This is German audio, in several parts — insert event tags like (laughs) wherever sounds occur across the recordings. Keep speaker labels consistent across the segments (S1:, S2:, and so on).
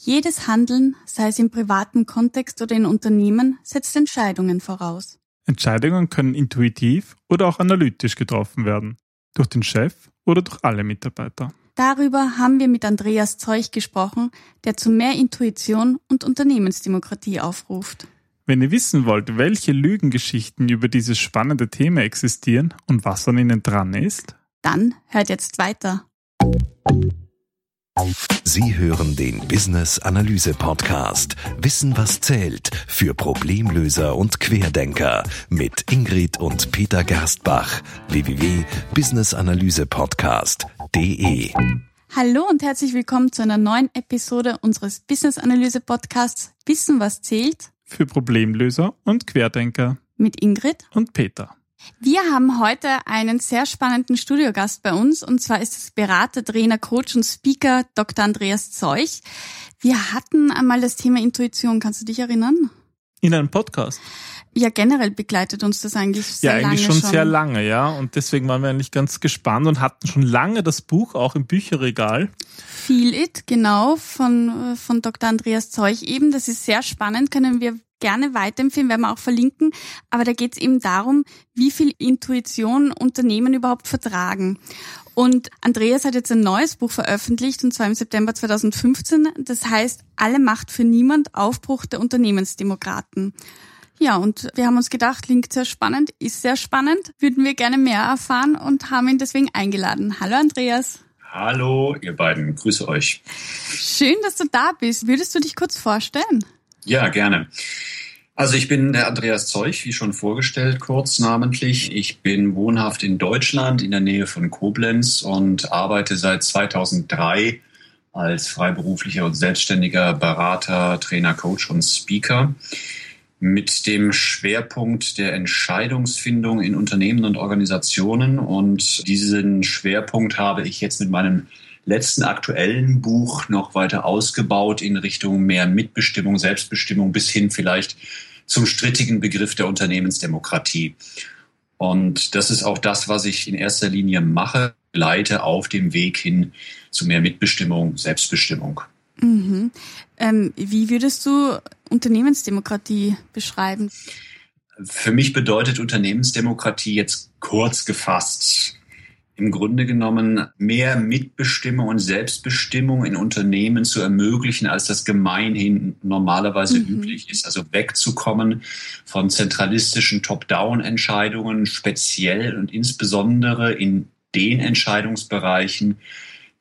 S1: Jedes Handeln, sei es im privaten Kontext oder in Unternehmen, setzt Entscheidungen voraus.
S2: Entscheidungen können intuitiv oder auch analytisch getroffen werden. Durch den Chef oder durch alle Mitarbeiter.
S1: Darüber haben wir mit Andreas Zeug gesprochen, der zu mehr Intuition und Unternehmensdemokratie aufruft.
S2: Wenn ihr wissen wollt, welche Lügengeschichten über dieses spannende Thema existieren und was an ihnen dran ist,
S1: dann hört jetzt weiter.
S3: Sie hören den Business Analyse Podcast. Wissen was zählt für Problemlöser und Querdenker mit Ingrid und Peter Gerstbach. www.businessanalysepodcast.de
S1: Hallo und herzlich willkommen zu einer neuen Episode unseres Business Analyse Podcasts. Wissen was zählt?
S2: Für Problemlöser und Querdenker.
S1: Mit Ingrid
S2: und Peter.
S1: Wir haben heute einen sehr spannenden Studiogast bei uns und zwar ist es Berater, Trainer, Coach und Speaker Dr. Andreas Zeuch. Wir hatten einmal das Thema Intuition, kannst du dich erinnern?
S2: In einem Podcast.
S1: Ja, generell begleitet uns das eigentlich sehr lange.
S2: Ja, eigentlich
S1: schon,
S2: schon sehr lange, ja. Und deswegen waren wir eigentlich ganz gespannt und hatten schon lange das Buch auch im Bücherregal.
S1: Feel It, genau, von, von Dr. Andreas Zeuch eben. Das ist sehr spannend, können wir gerne weiterempfehlen, werden wir auch verlinken. Aber da geht es eben darum, wie viel Intuition Unternehmen überhaupt vertragen. Und Andreas hat jetzt ein neues Buch veröffentlicht, und zwar im September 2015. Das heißt, Alle Macht für Niemand, Aufbruch der Unternehmensdemokraten. Ja, und wir haben uns gedacht, klingt sehr spannend, ist sehr spannend, würden wir gerne mehr erfahren und haben ihn deswegen eingeladen. Hallo Andreas.
S4: Hallo, ihr beiden, grüße euch.
S1: Schön, dass du da bist. Würdest du dich kurz vorstellen?
S4: Ja, gerne. Also ich bin der Andreas Zeuch, wie schon vorgestellt, kurz namentlich. Ich bin wohnhaft in Deutschland in der Nähe von Koblenz und arbeite seit 2003 als freiberuflicher und selbstständiger Berater, Trainer, Coach und Speaker mit dem Schwerpunkt der Entscheidungsfindung in Unternehmen und Organisationen. Und diesen Schwerpunkt habe ich jetzt mit meinem letzten aktuellen Buch noch weiter ausgebaut in Richtung mehr Mitbestimmung, Selbstbestimmung bis hin vielleicht zum strittigen Begriff der Unternehmensdemokratie. Und das ist auch das, was ich in erster Linie mache, leite auf dem Weg hin zu mehr Mitbestimmung, Selbstbestimmung.
S1: Mhm. Ähm, wie würdest du Unternehmensdemokratie beschreiben?
S4: Für mich bedeutet Unternehmensdemokratie jetzt kurz gefasst im Grunde genommen mehr Mitbestimmung und Selbstbestimmung in Unternehmen zu ermöglichen, als das gemeinhin normalerweise mhm. üblich ist. Also wegzukommen von zentralistischen Top-Down-Entscheidungen, speziell und insbesondere in den Entscheidungsbereichen,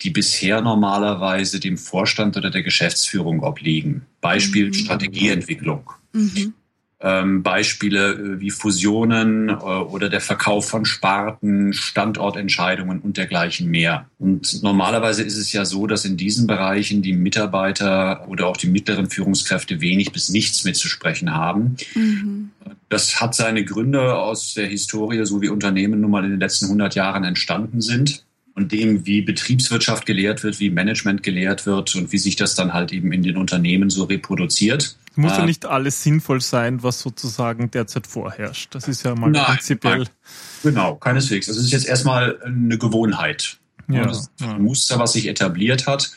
S4: die bisher normalerweise dem Vorstand oder der Geschäftsführung obliegen. Beispiel mhm. Strategieentwicklung. Mhm. Ähm, Beispiele äh, wie Fusionen äh, oder der Verkauf von Sparten, Standortentscheidungen und dergleichen mehr. Und normalerweise ist es ja so, dass in diesen Bereichen die Mitarbeiter oder auch die mittleren Führungskräfte wenig bis nichts mitzusprechen haben. Mhm. Das hat seine Gründe aus der Historie, so wie Unternehmen nun mal in den letzten 100 Jahren entstanden sind und dem, wie Betriebswirtschaft gelehrt wird, wie Management gelehrt wird und wie sich das dann halt eben in den Unternehmen so reproduziert.
S2: Es muss ja äh, nicht alles sinnvoll sein, was sozusagen derzeit vorherrscht. Das ist ja mal nein, prinzipiell. Nein.
S4: Genau, keineswegs. Das ist jetzt erstmal eine Gewohnheit. Ja, das ist ein Muster, was sich etabliert hat.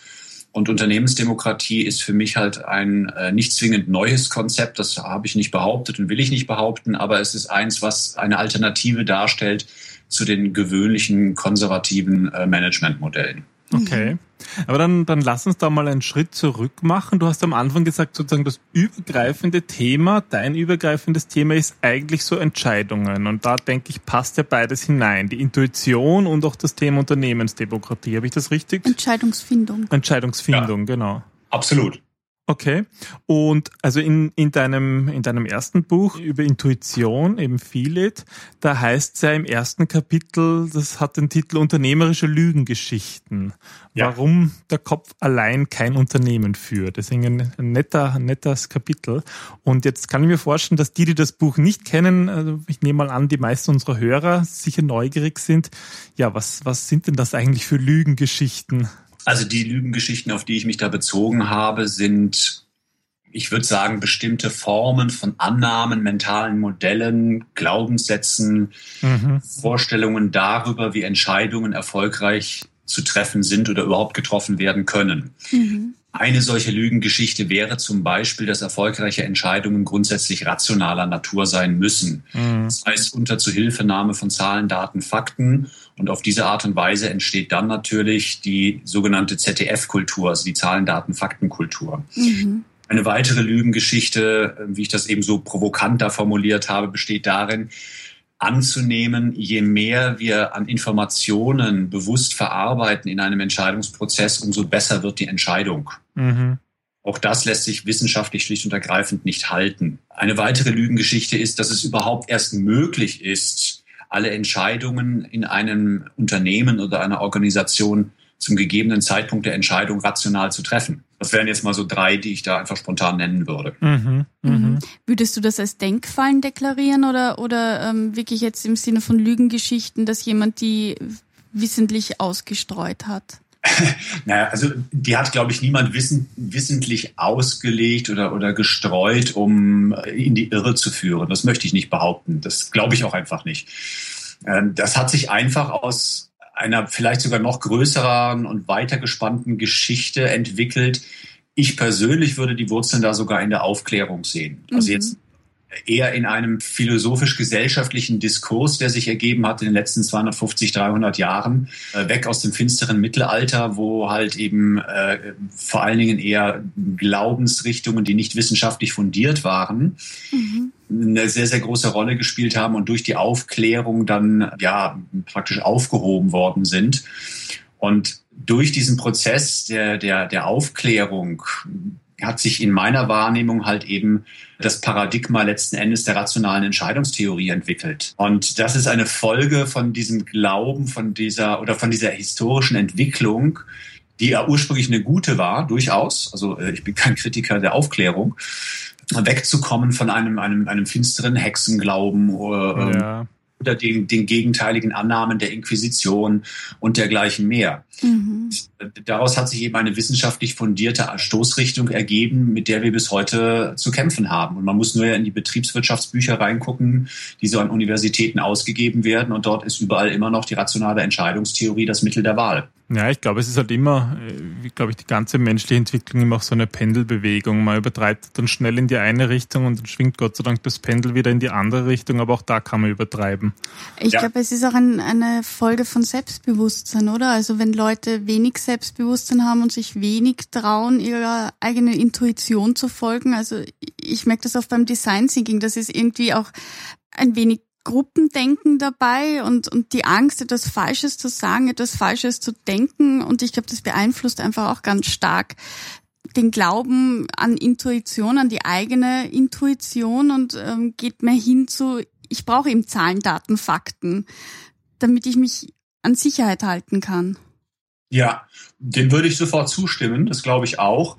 S4: Und Unternehmensdemokratie ist für mich halt ein äh, nicht zwingend neues Konzept. Das habe ich nicht behauptet und will ich nicht behaupten. Aber es ist eins, was eine Alternative darstellt zu den gewöhnlichen konservativen äh, Managementmodellen.
S2: Okay. Aber dann, dann lass uns da mal einen Schritt zurück machen. Du hast am Anfang gesagt, sozusagen das übergreifende Thema, dein übergreifendes Thema ist eigentlich so Entscheidungen. Und da denke ich, passt ja beides hinein. Die Intuition und auch das Thema Unternehmensdemokratie. Habe ich das richtig?
S1: Entscheidungsfindung.
S2: Entscheidungsfindung,
S4: ja,
S2: genau.
S4: Absolut.
S2: Okay. Und also in, in, deinem, in deinem ersten Buch über Intuition, eben Feel It, da heißt es ja im ersten Kapitel, das hat den Titel Unternehmerische Lügengeschichten. Ja. Warum der Kopf allein kein Unternehmen führt. Deswegen ein, ein netter, ein nettes Kapitel. Und jetzt kann ich mir vorstellen, dass die, die das Buch nicht kennen, also ich nehme mal an, die meisten unserer Hörer sicher neugierig sind. Ja, was, was sind denn das eigentlich für Lügengeschichten?
S4: Also die Lügengeschichten, auf die ich mich da bezogen habe, sind, ich würde sagen, bestimmte Formen von Annahmen, mentalen Modellen, Glaubenssätzen, mhm. Vorstellungen darüber, wie Entscheidungen erfolgreich zu treffen sind oder überhaupt getroffen werden können. Mhm. Eine solche Lügengeschichte wäre zum Beispiel, dass erfolgreiche Entscheidungen grundsätzlich rationaler Natur sein müssen. Mhm. Das heißt, unter Zuhilfenahme von Zahlen, Daten, Fakten. Und auf diese Art und Weise entsteht dann natürlich die sogenannte ZDF-Kultur, also die Zahlen, Daten, Fakten-Kultur. Mhm. Eine weitere Lügengeschichte, wie ich das eben so provokant da formuliert habe, besteht darin, anzunehmen, je mehr wir an Informationen bewusst verarbeiten in einem Entscheidungsprozess, umso besser wird die Entscheidung. Mhm. Auch das lässt sich wissenschaftlich schlicht und ergreifend nicht halten. Eine weitere Lügengeschichte ist, dass es überhaupt erst möglich ist, alle Entscheidungen in einem Unternehmen oder einer Organisation zum gegebenen Zeitpunkt der Entscheidung rational zu treffen. Das wären jetzt mal so drei, die ich da einfach spontan nennen würde. Mhm,
S1: mh. Mhm. Würdest du das als Denkfallen deklarieren oder, oder ähm, wirklich jetzt im Sinne von Lügengeschichten, dass jemand die wissentlich ausgestreut hat? (laughs)
S4: naja, also die hat, glaube ich, niemand wissen, wissentlich ausgelegt oder, oder gestreut, um in die Irre zu führen. Das möchte ich nicht behaupten. Das glaube ich auch einfach nicht. Ähm, das hat sich einfach aus einer vielleicht sogar noch größeren und weiter gespannten Geschichte entwickelt. Ich persönlich würde die Wurzeln da sogar in der Aufklärung sehen. Also mhm. jetzt eher in einem philosophisch-gesellschaftlichen Diskurs, der sich ergeben hat in den letzten 250, 300 Jahren, äh, weg aus dem finsteren Mittelalter, wo halt eben äh, vor allen Dingen eher Glaubensrichtungen, die nicht wissenschaftlich fundiert waren, mhm. Eine sehr, sehr große Rolle gespielt haben und durch die Aufklärung dann ja praktisch aufgehoben worden sind. Und durch diesen Prozess der, der, der Aufklärung hat sich in meiner Wahrnehmung halt eben das Paradigma letzten Endes der rationalen Entscheidungstheorie entwickelt. Und das ist eine Folge von diesem Glauben, von dieser oder von dieser historischen Entwicklung, die ja ursprünglich eine gute war, durchaus. Also äh, ich bin kein Kritiker der Aufklärung wegzukommen von einem, einem, einem finsteren Hexenglauben oder, ähm, ja oder den, den gegenteiligen Annahmen der Inquisition und dergleichen mehr. Mhm. Daraus hat sich eben eine wissenschaftlich fundierte Stoßrichtung ergeben, mit der wir bis heute zu kämpfen haben. Und man muss nur ja in die Betriebswirtschaftsbücher reingucken, die so an Universitäten ausgegeben werden. Und dort ist überall immer noch die rationale Entscheidungstheorie das Mittel der Wahl.
S2: Ja, ich glaube, es ist halt immer, äh, wie glaube ich, die ganze menschliche Entwicklung immer auch so eine Pendelbewegung. Man übertreibt dann schnell in die eine Richtung und dann schwingt Gott sei Dank das Pendel wieder in die andere Richtung, aber auch da kann man übertreiben.
S1: Ich ja. glaube, es ist auch ein, eine Folge von Selbstbewusstsein, oder? Also wenn Leute wenig Selbstbewusstsein haben und sich wenig trauen, ihrer eigenen Intuition zu folgen. Also ich merke das oft beim Design Thinking, das ist irgendwie auch ein wenig Gruppendenken dabei und, und die Angst, etwas Falsches zu sagen, etwas Falsches zu denken. Und ich glaube, das beeinflusst einfach auch ganz stark den Glauben an Intuition, an die eigene Intuition und ähm, geht mehr hin zu, ich brauche eben Zahlen, Daten, Fakten, damit ich mich an Sicherheit halten kann.
S4: Ja, dem würde ich sofort zustimmen, das glaube ich auch.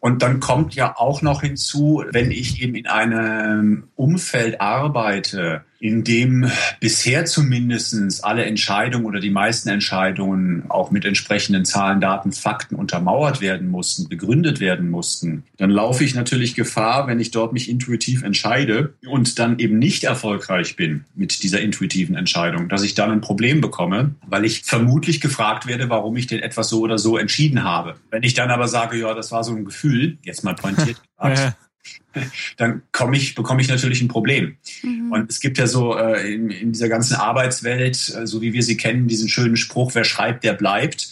S4: Und dann kommt ja auch noch hinzu, wenn ich eben in einem Umfeld arbeite, in dem bisher zumindest alle Entscheidungen oder die meisten Entscheidungen auch mit entsprechenden Zahlen, Daten, Fakten untermauert werden mussten, begründet werden mussten, dann laufe ich natürlich Gefahr, wenn ich dort mich intuitiv entscheide und dann eben nicht erfolgreich bin mit dieser intuitiven Entscheidung, dass ich dann ein Problem bekomme, weil ich vermutlich gefragt werde, warum ich denn etwas so oder so entschieden habe. Wenn ich dann aber sage, ja, das war so ein Gefühl, jetzt mal pointiert (laughs) gesagt, dann komme ich, bekomme ich natürlich ein Problem. Mhm. Und es gibt ja so äh, in, in, dieser ganzen Arbeitswelt, äh, so wie wir sie kennen, diesen schönen Spruch, wer schreibt, der bleibt.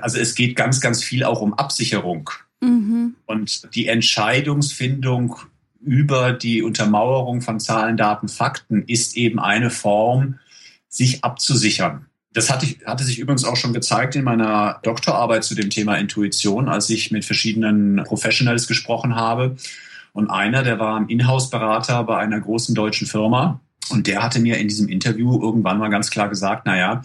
S4: Also es geht ganz, ganz viel auch um Absicherung. Mhm. Und die Entscheidungsfindung über die Untermauerung von Zahlen, Daten, Fakten ist eben eine Form, sich abzusichern. Das hatte, ich, hatte sich übrigens auch schon gezeigt in meiner Doktorarbeit zu dem Thema Intuition, als ich mit verschiedenen Professionals gesprochen habe und einer, der war Inhouse-Berater bei einer großen deutschen Firma. Und der hatte mir in diesem Interview irgendwann mal ganz klar gesagt, na ja,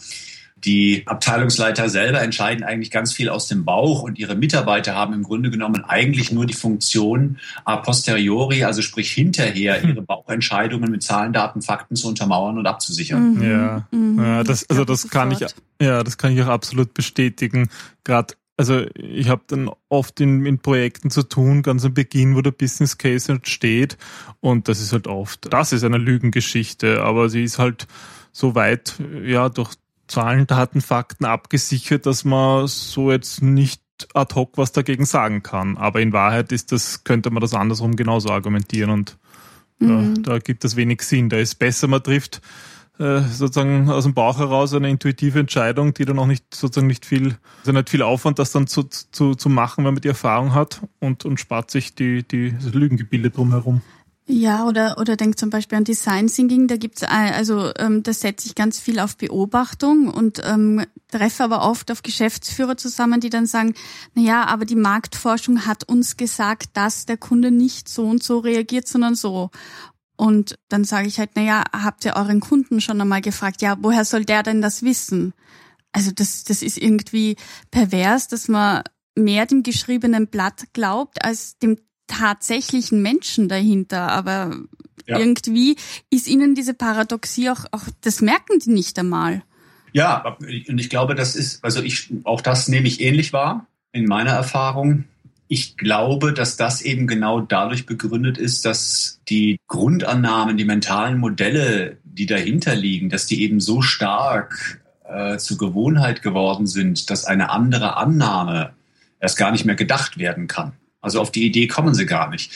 S4: die Abteilungsleiter selber entscheiden eigentlich ganz viel aus dem Bauch und ihre Mitarbeiter haben im Grunde genommen eigentlich nur die Funktion a posteriori, also sprich hinterher, hm. ihre Bauchentscheidungen mit Zahlen, Daten, Fakten zu untermauern und abzusichern.
S2: Mhm. Ja, mhm. ja das, also das kann ich, ja, das kann ich auch absolut bestätigen. Gerade also ich habe dann oft in, in Projekten zu tun, ganz am Beginn, wo der Business Case entsteht. Und das ist halt oft, das ist eine Lügengeschichte, aber sie ist halt so weit, ja, durch Zahlen, Daten, Fakten abgesichert, dass man so jetzt nicht ad hoc was dagegen sagen kann. Aber in Wahrheit ist das, könnte man das andersrum genauso argumentieren und mhm. da, da gibt es wenig Sinn. Da ist besser, man trifft äh, sozusagen aus dem Bauch heraus eine intuitive Entscheidung, die dann auch nicht sozusagen nicht viel, also nicht viel Aufwand, das dann zu, zu, zu machen, wenn man die Erfahrung hat und, und spart sich die, die Lügengebilde drumherum.
S1: Ja, oder, oder denk zum Beispiel an Design Thinking, da gibt's also ähm, da setze ich ganz viel auf Beobachtung und ähm, treffe aber oft auf Geschäftsführer zusammen, die dann sagen, na ja, aber die Marktforschung hat uns gesagt, dass der Kunde nicht so und so reagiert, sondern so. Und dann sage ich halt, na ja, habt ihr euren Kunden schon einmal gefragt, ja, woher soll der denn das wissen? Also das, das ist irgendwie pervers, dass man mehr dem geschriebenen Blatt glaubt als dem tatsächlichen Menschen dahinter, aber ja. irgendwie ist ihnen diese Paradoxie auch, auch, das merken die nicht einmal.
S4: Ja, und ich glaube, das ist, also ich, auch das nehme ich ähnlich wahr in meiner Erfahrung. Ich glaube, dass das eben genau dadurch begründet ist, dass die Grundannahmen, die mentalen Modelle, die dahinter liegen, dass die eben so stark äh, zur Gewohnheit geworden sind, dass eine andere Annahme erst gar nicht mehr gedacht werden kann. Also auf die Idee kommen sie gar nicht.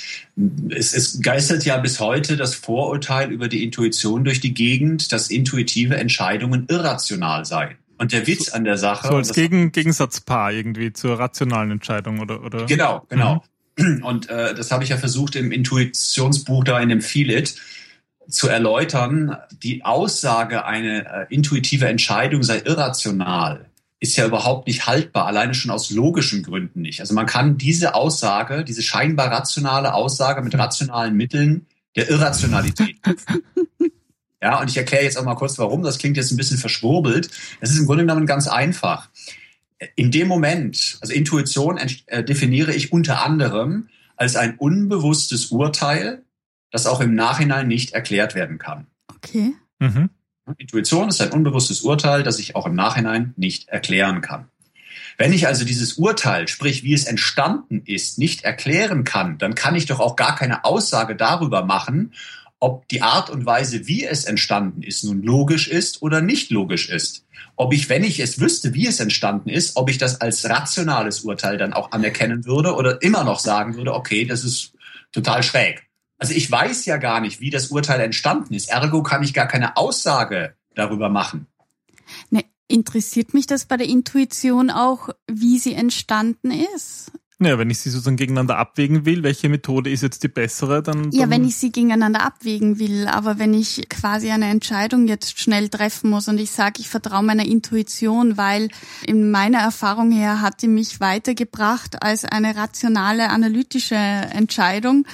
S4: Es, es geistert ja bis heute das Vorurteil über die Intuition durch die Gegend, dass intuitive Entscheidungen irrational seien. Und der Witz an der Sache.
S2: So als Gegen, Gegensatzpaar irgendwie zur rationalen Entscheidung oder, oder?
S4: Genau, genau. Mhm. Und äh, das habe ich ja versucht im Intuitionsbuch da in dem Feel It zu erläutern. Die Aussage, eine äh, intuitive Entscheidung sei irrational, ist ja überhaupt nicht haltbar, alleine schon aus logischen Gründen nicht. Also man kann diese Aussage, diese scheinbar rationale Aussage mit rationalen Mitteln der Irrationalität. (laughs) ja, und ich erkläre jetzt auch mal kurz, warum. Das klingt jetzt ein bisschen verschwurbelt. Es ist im Grunde genommen ganz einfach. In dem Moment, also Intuition äh, definiere ich unter anderem als ein unbewusstes Urteil, das auch im Nachhinein nicht erklärt werden kann.
S1: Okay. Mhm.
S4: Intuition ist ein unbewusstes Urteil, das ich auch im Nachhinein nicht erklären kann. Wenn ich also dieses Urteil, sprich wie es entstanden ist, nicht erklären kann, dann kann ich doch auch gar keine Aussage darüber machen, ob die Art und Weise, wie es entstanden ist, nun logisch ist oder nicht logisch ist. Ob ich, wenn ich es wüsste, wie es entstanden ist, ob ich das als rationales Urteil dann auch anerkennen würde oder immer noch sagen würde, okay, das ist total schräg. Also ich weiß ja gar nicht, wie das Urteil entstanden ist. Ergo kann ich gar keine Aussage darüber machen.
S1: Ne, interessiert mich das bei der Intuition auch, wie sie entstanden ist?
S2: Ja, wenn ich sie sozusagen gegeneinander abwägen will, welche Methode ist jetzt die bessere, dann, dann.
S1: Ja, wenn ich sie gegeneinander abwägen will, aber wenn ich quasi eine Entscheidung jetzt schnell treffen muss und ich sage, ich vertraue meiner Intuition, weil in meiner Erfahrung her hat die mich weitergebracht als eine rationale, analytische Entscheidung,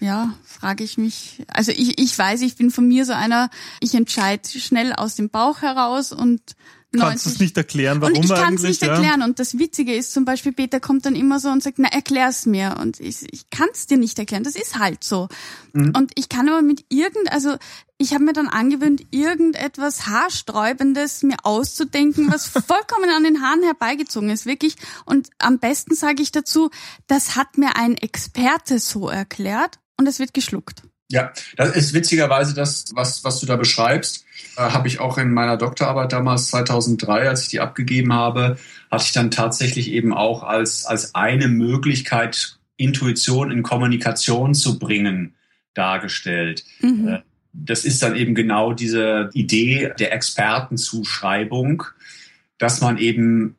S1: ja, frage ich mich. Also ich, ich weiß, ich bin von mir so einer, ich entscheide schnell aus dem Bauch heraus und
S2: 90. Kannst du es nicht erklären, warum
S1: und ich
S2: kann
S1: es nicht erklären. Und das Witzige ist zum Beispiel, Peter kommt dann immer so und sagt, na, erklär's mir. Und ich, ich kann es dir nicht erklären. Das ist halt so. Mhm. Und ich kann aber mit irgend, also ich habe mir dann angewöhnt, irgendetwas Haarsträubendes mir auszudenken, was (laughs) vollkommen an den Haaren herbeigezogen ist, wirklich. Und am besten sage ich dazu, das hat mir ein Experte so erklärt und es wird geschluckt.
S4: Ja, das ist witzigerweise das, was, was du da beschreibst, äh, habe ich auch in meiner Doktorarbeit damals 2003, als ich die abgegeben habe, hatte ich dann tatsächlich eben auch als, als eine Möglichkeit, Intuition in Kommunikation zu bringen, dargestellt. Mhm. Äh, das ist dann eben genau diese Idee der Expertenzuschreibung, dass man eben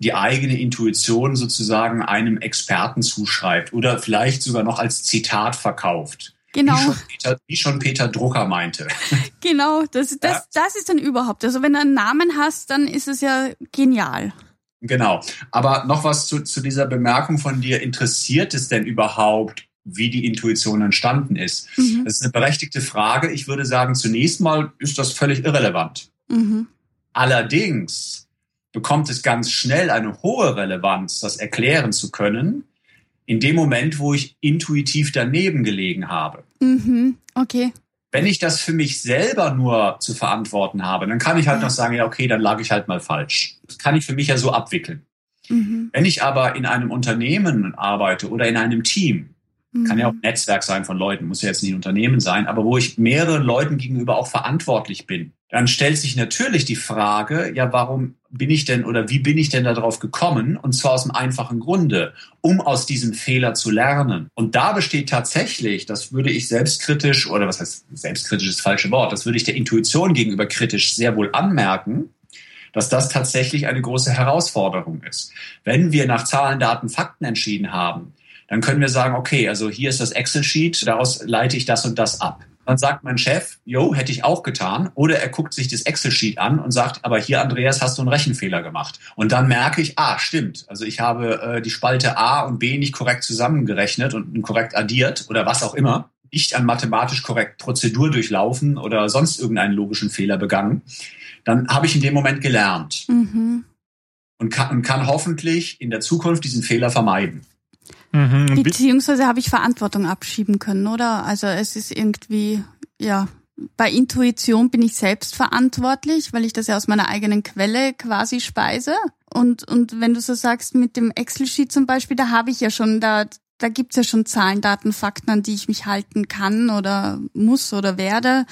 S4: die eigene Intuition sozusagen einem Experten zuschreibt oder vielleicht sogar noch als Zitat verkauft.
S1: Genau.
S4: Wie schon Peter, wie schon Peter Drucker meinte. (laughs)
S1: Genau, das, das, ja. das ist dann überhaupt. Also wenn du einen Namen hast, dann ist es ja genial.
S4: Genau. Aber noch was zu, zu dieser Bemerkung von dir. Interessiert es denn überhaupt, wie die Intuition entstanden ist? Mhm. Das ist eine berechtigte Frage. Ich würde sagen, zunächst mal ist das völlig irrelevant. Mhm. Allerdings bekommt es ganz schnell eine hohe Relevanz, das erklären zu können, in dem Moment, wo ich intuitiv daneben gelegen habe.
S1: Mhm, okay.
S4: Wenn ich das für mich selber nur zu verantworten habe, dann kann ich halt ja. noch sagen, ja, okay, dann lag ich halt mal falsch. Das kann ich für mich ja so abwickeln. Mhm. Wenn ich aber in einem Unternehmen arbeite oder in einem Team, mhm. kann ja auch ein Netzwerk sein von Leuten, muss ja jetzt nicht ein Unternehmen sein, aber wo ich mehreren Leuten gegenüber auch verantwortlich bin, dann stellt sich natürlich die Frage, ja, warum bin ich denn oder wie bin ich denn darauf gekommen? Und zwar aus einem einfachen Grunde, um aus diesem Fehler zu lernen. Und da besteht tatsächlich, das würde ich selbstkritisch oder was heißt selbstkritisch ist das falsche Wort, das würde ich der Intuition gegenüber kritisch sehr wohl anmerken, dass das tatsächlich eine große Herausforderung ist. Wenn wir nach Zahlen, Daten, Fakten entschieden haben, dann können wir sagen, okay, also hier ist das Excel-Sheet, daraus leite ich das und das ab. Dann sagt mein Chef, jo, hätte ich auch getan. Oder er guckt sich das Excel-Sheet an und sagt, aber hier, Andreas, hast du einen Rechenfehler gemacht. Und dann merke ich, ah, stimmt. Also ich habe äh, die Spalte A und B nicht korrekt zusammengerechnet und korrekt addiert oder was auch immer. Nicht an mathematisch korrekt Prozedur durchlaufen oder sonst irgendeinen logischen Fehler begangen. Dann habe ich in dem Moment gelernt. Mhm. Und, kann, und kann hoffentlich in der Zukunft diesen Fehler vermeiden.
S1: Mhm. Beziehungsweise habe ich Verantwortung abschieben können, oder? Also es ist irgendwie, ja, bei Intuition bin ich selbst verantwortlich, weil ich das ja aus meiner eigenen Quelle quasi speise. Und, und wenn du so sagst, mit dem Excel-Sheet zum Beispiel, da habe ich ja schon, da, da gibt's ja schon Zahlen, Daten, Fakten, an die ich mich halten kann oder muss oder werde.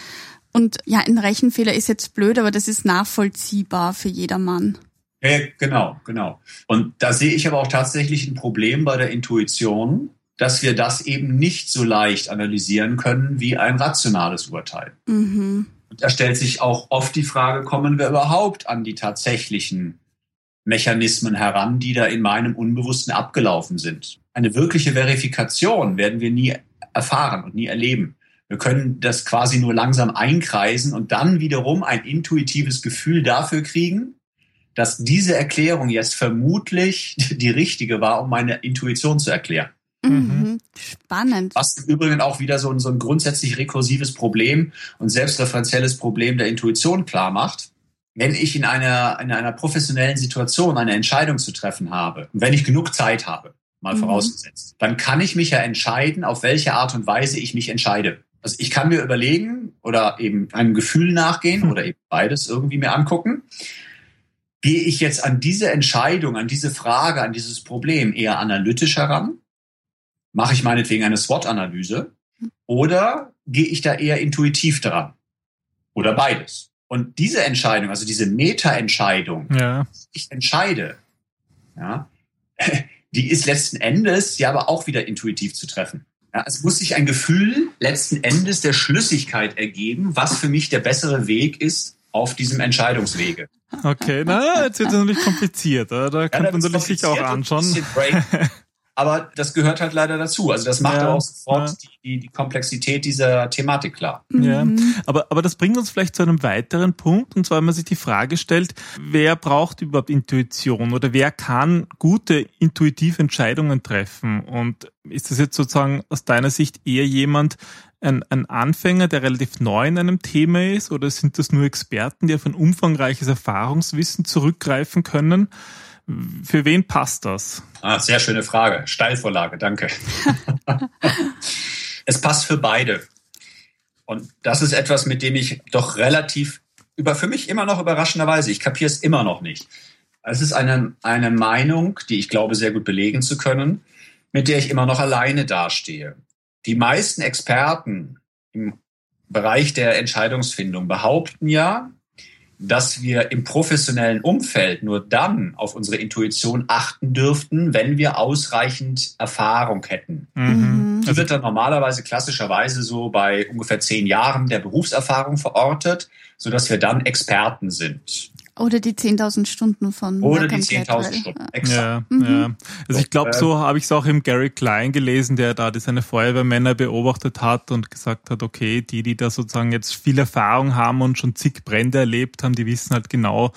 S1: Und ja, ein Rechenfehler ist jetzt blöd, aber das ist nachvollziehbar für jedermann.
S4: Ja, genau, genau. Und da sehe ich aber auch tatsächlich ein Problem bei der Intuition, dass wir das eben nicht so leicht analysieren können wie ein rationales Urteil. Mhm. Und da stellt sich auch oft die Frage, kommen wir überhaupt an die tatsächlichen Mechanismen heran, die da in meinem Unbewussten abgelaufen sind. Eine wirkliche Verifikation werden wir nie erfahren und nie erleben. Wir können das quasi nur langsam einkreisen und dann wiederum ein intuitives Gefühl dafür kriegen, dass diese Erklärung jetzt vermutlich die richtige war, um meine Intuition zu erklären.
S1: Mhm. Spannend.
S4: Was im Übrigen auch wieder so ein, so ein grundsätzlich rekursives Problem und selbstreferenzielles Problem der Intuition klar macht. Wenn ich in einer, in einer professionellen Situation eine Entscheidung zu treffen habe, und wenn ich genug Zeit habe, mal mhm. vorausgesetzt, dann kann ich mich ja entscheiden, auf welche Art und Weise ich mich entscheide. Also ich kann mir überlegen oder eben einem Gefühl nachgehen mhm. oder eben beides irgendwie mir angucken gehe ich jetzt an diese Entscheidung, an diese Frage, an dieses Problem eher analytisch heran? Mache ich meinetwegen eine SWOT-Analyse? Oder gehe ich da eher intuitiv dran? Oder beides? Und diese Entscheidung, also diese Meta-Entscheidung, ja. ich entscheide, ja, (laughs) die ist letzten Endes ja aber auch wieder intuitiv zu treffen. Ja, es muss sich ein Gefühl letzten Endes der Schlüssigkeit ergeben, was für mich der bessere Weg ist auf diesem Entscheidungswege.
S2: Okay, na, jetzt wird es natürlich kompliziert. Da ja, könnte man natürlich sich auch anschauen. (laughs)
S4: Aber das gehört halt leider dazu. Also das macht ja, auch sofort ja. die, die Komplexität dieser Thematik klar.
S2: Ja, mhm. aber, aber das bringt uns vielleicht zu einem weiteren Punkt. Und zwar, wenn man sich die Frage stellt, wer braucht überhaupt Intuition oder wer kann gute intuitive Entscheidungen treffen? Und ist das jetzt sozusagen aus deiner Sicht eher jemand, ein, ein Anfänger, der relativ neu in einem Thema ist, oder sind das nur Experten, die auf ein umfangreiches Erfahrungswissen zurückgreifen können? Für wen passt das?
S4: Ah, sehr schöne Frage. Steilvorlage, danke. (laughs) es passt für beide. Und das ist etwas, mit dem ich doch relativ über für mich immer noch überraschenderweise, ich kapiere es immer noch nicht. Es ist eine, eine Meinung, die ich glaube, sehr gut belegen zu können, mit der ich immer noch alleine dastehe. Die meisten Experten im Bereich der Entscheidungsfindung behaupten ja, dass wir im professionellen Umfeld nur dann auf unsere Intuition achten dürften, wenn wir ausreichend Erfahrung hätten. Mhm. Die wird dann normalerweise klassischerweise so bei ungefähr zehn Jahren der Berufserfahrung verortet, so dass wir dann Experten sind.
S1: Oder die 10.000 Stunden von
S4: Oder die 10.000 Stunden,
S2: exakt. Ja, mhm. ja. Also ich glaube, so habe ich es auch im Gary Klein gelesen, der da seine Feuerwehrmänner beobachtet hat und gesagt hat, okay, die, die da sozusagen jetzt viel Erfahrung haben und schon zig Brände erlebt haben, die wissen halt genau,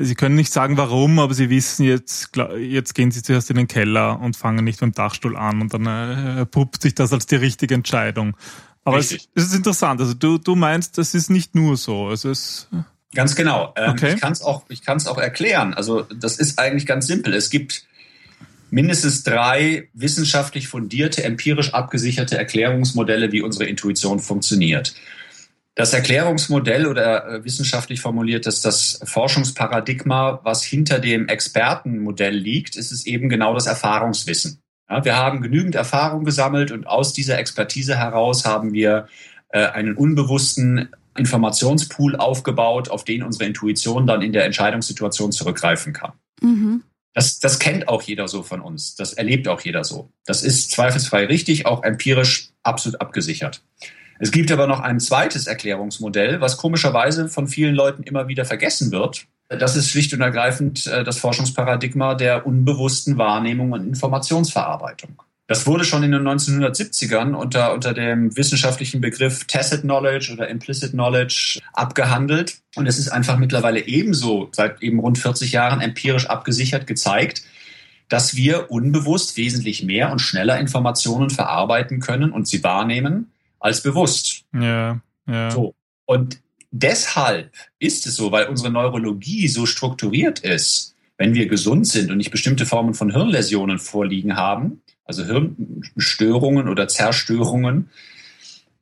S2: sie können nicht sagen warum, aber sie wissen jetzt, jetzt gehen sie zuerst in den Keller und fangen nicht beim Dachstuhl an und dann äh, puppt sich das als die richtige Entscheidung. Aber es, es, ist interessant, also du, du meinst, das ist nicht nur so, also es
S4: Ganz genau. Ähm, okay. Ich kann es auch, ich auch erklären. Also das ist eigentlich ganz simpel. Es gibt mindestens drei wissenschaftlich fundierte, empirisch abgesicherte Erklärungsmodelle, wie unsere Intuition funktioniert. Das Erklärungsmodell oder äh, wissenschaftlich formuliert ist das Forschungsparadigma, was hinter dem Expertenmodell liegt, ist es eben genau das Erfahrungswissen. Ja, wir haben genügend Erfahrung gesammelt und aus dieser Expertise heraus haben wir äh, einen unbewussten Informationspool aufgebaut, auf den unsere Intuition dann in der Entscheidungssituation zurückgreifen kann. Mhm. Das, das kennt auch jeder so von uns. Das erlebt auch jeder so. Das ist zweifelsfrei richtig, auch empirisch absolut abgesichert. Es gibt aber noch ein zweites Erklärungsmodell, was komischerweise von vielen Leuten immer wieder vergessen wird. Das ist schlicht und ergreifend äh, das Forschungsparadigma der unbewussten Wahrnehmung und Informationsverarbeitung. Das wurde schon in den 1970ern unter, unter dem wissenschaftlichen Begriff Tacit Knowledge oder Implicit Knowledge abgehandelt. Und es ist einfach mittlerweile ebenso seit eben rund 40 Jahren empirisch abgesichert gezeigt, dass wir unbewusst wesentlich mehr und schneller Informationen verarbeiten können und sie wahrnehmen als bewusst.
S2: Ja, ja.
S4: So. Und deshalb ist es so, weil unsere Neurologie so strukturiert ist, wenn wir gesund sind und nicht bestimmte Formen von Hirnläsionen vorliegen haben, also Hirnstörungen oder Zerstörungen,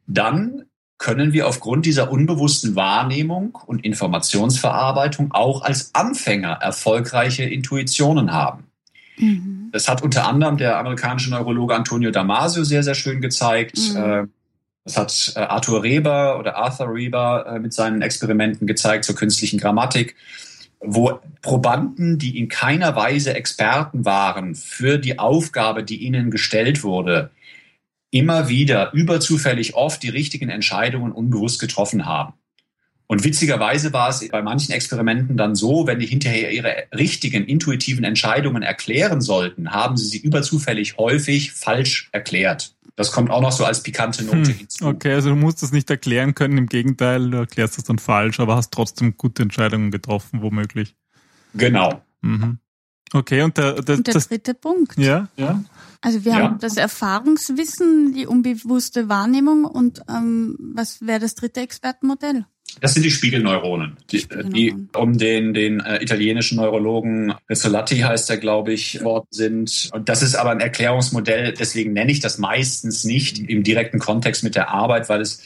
S4: dann können wir aufgrund dieser unbewussten Wahrnehmung und Informationsverarbeitung auch als Anfänger erfolgreiche Intuitionen haben. Mhm. Das hat unter anderem der amerikanische Neurologe Antonio Damasio sehr, sehr schön gezeigt. Mhm. Äh, das hat äh, Arthur Reber oder Arthur Reber äh, mit seinen Experimenten gezeigt zur künstlichen Grammatik wo Probanden, die in keiner Weise Experten waren für die Aufgabe, die ihnen gestellt wurde, immer wieder überzufällig oft die richtigen Entscheidungen unbewusst getroffen haben. Und witzigerweise war es bei manchen Experimenten dann so, wenn die hinterher ihre richtigen intuitiven Entscheidungen erklären sollten, haben sie sie überzufällig häufig falsch erklärt. Das kommt auch noch so als pikante Note hm, hinzu.
S2: Okay, also du musst das nicht erklären können, im Gegenteil, du erklärst es dann falsch, aber hast trotzdem gute Entscheidungen getroffen, womöglich.
S4: Genau.
S2: Mhm. Okay, und der,
S1: der, und der
S2: das,
S1: dritte Punkt.
S2: Ja, ja.
S1: Also wir ja. haben das Erfahrungswissen, die unbewusste Wahrnehmung und ähm, was wäre das dritte Expertenmodell?
S4: Das sind die Spiegelneuronen, die, Spiegelneuronen. die um den, den äh, italienischen Neurologen Rizzolatti heißt er, glaube ich, worden sind. Und das ist aber ein Erklärungsmodell, deswegen nenne ich das meistens nicht im direkten Kontext mit der Arbeit, weil es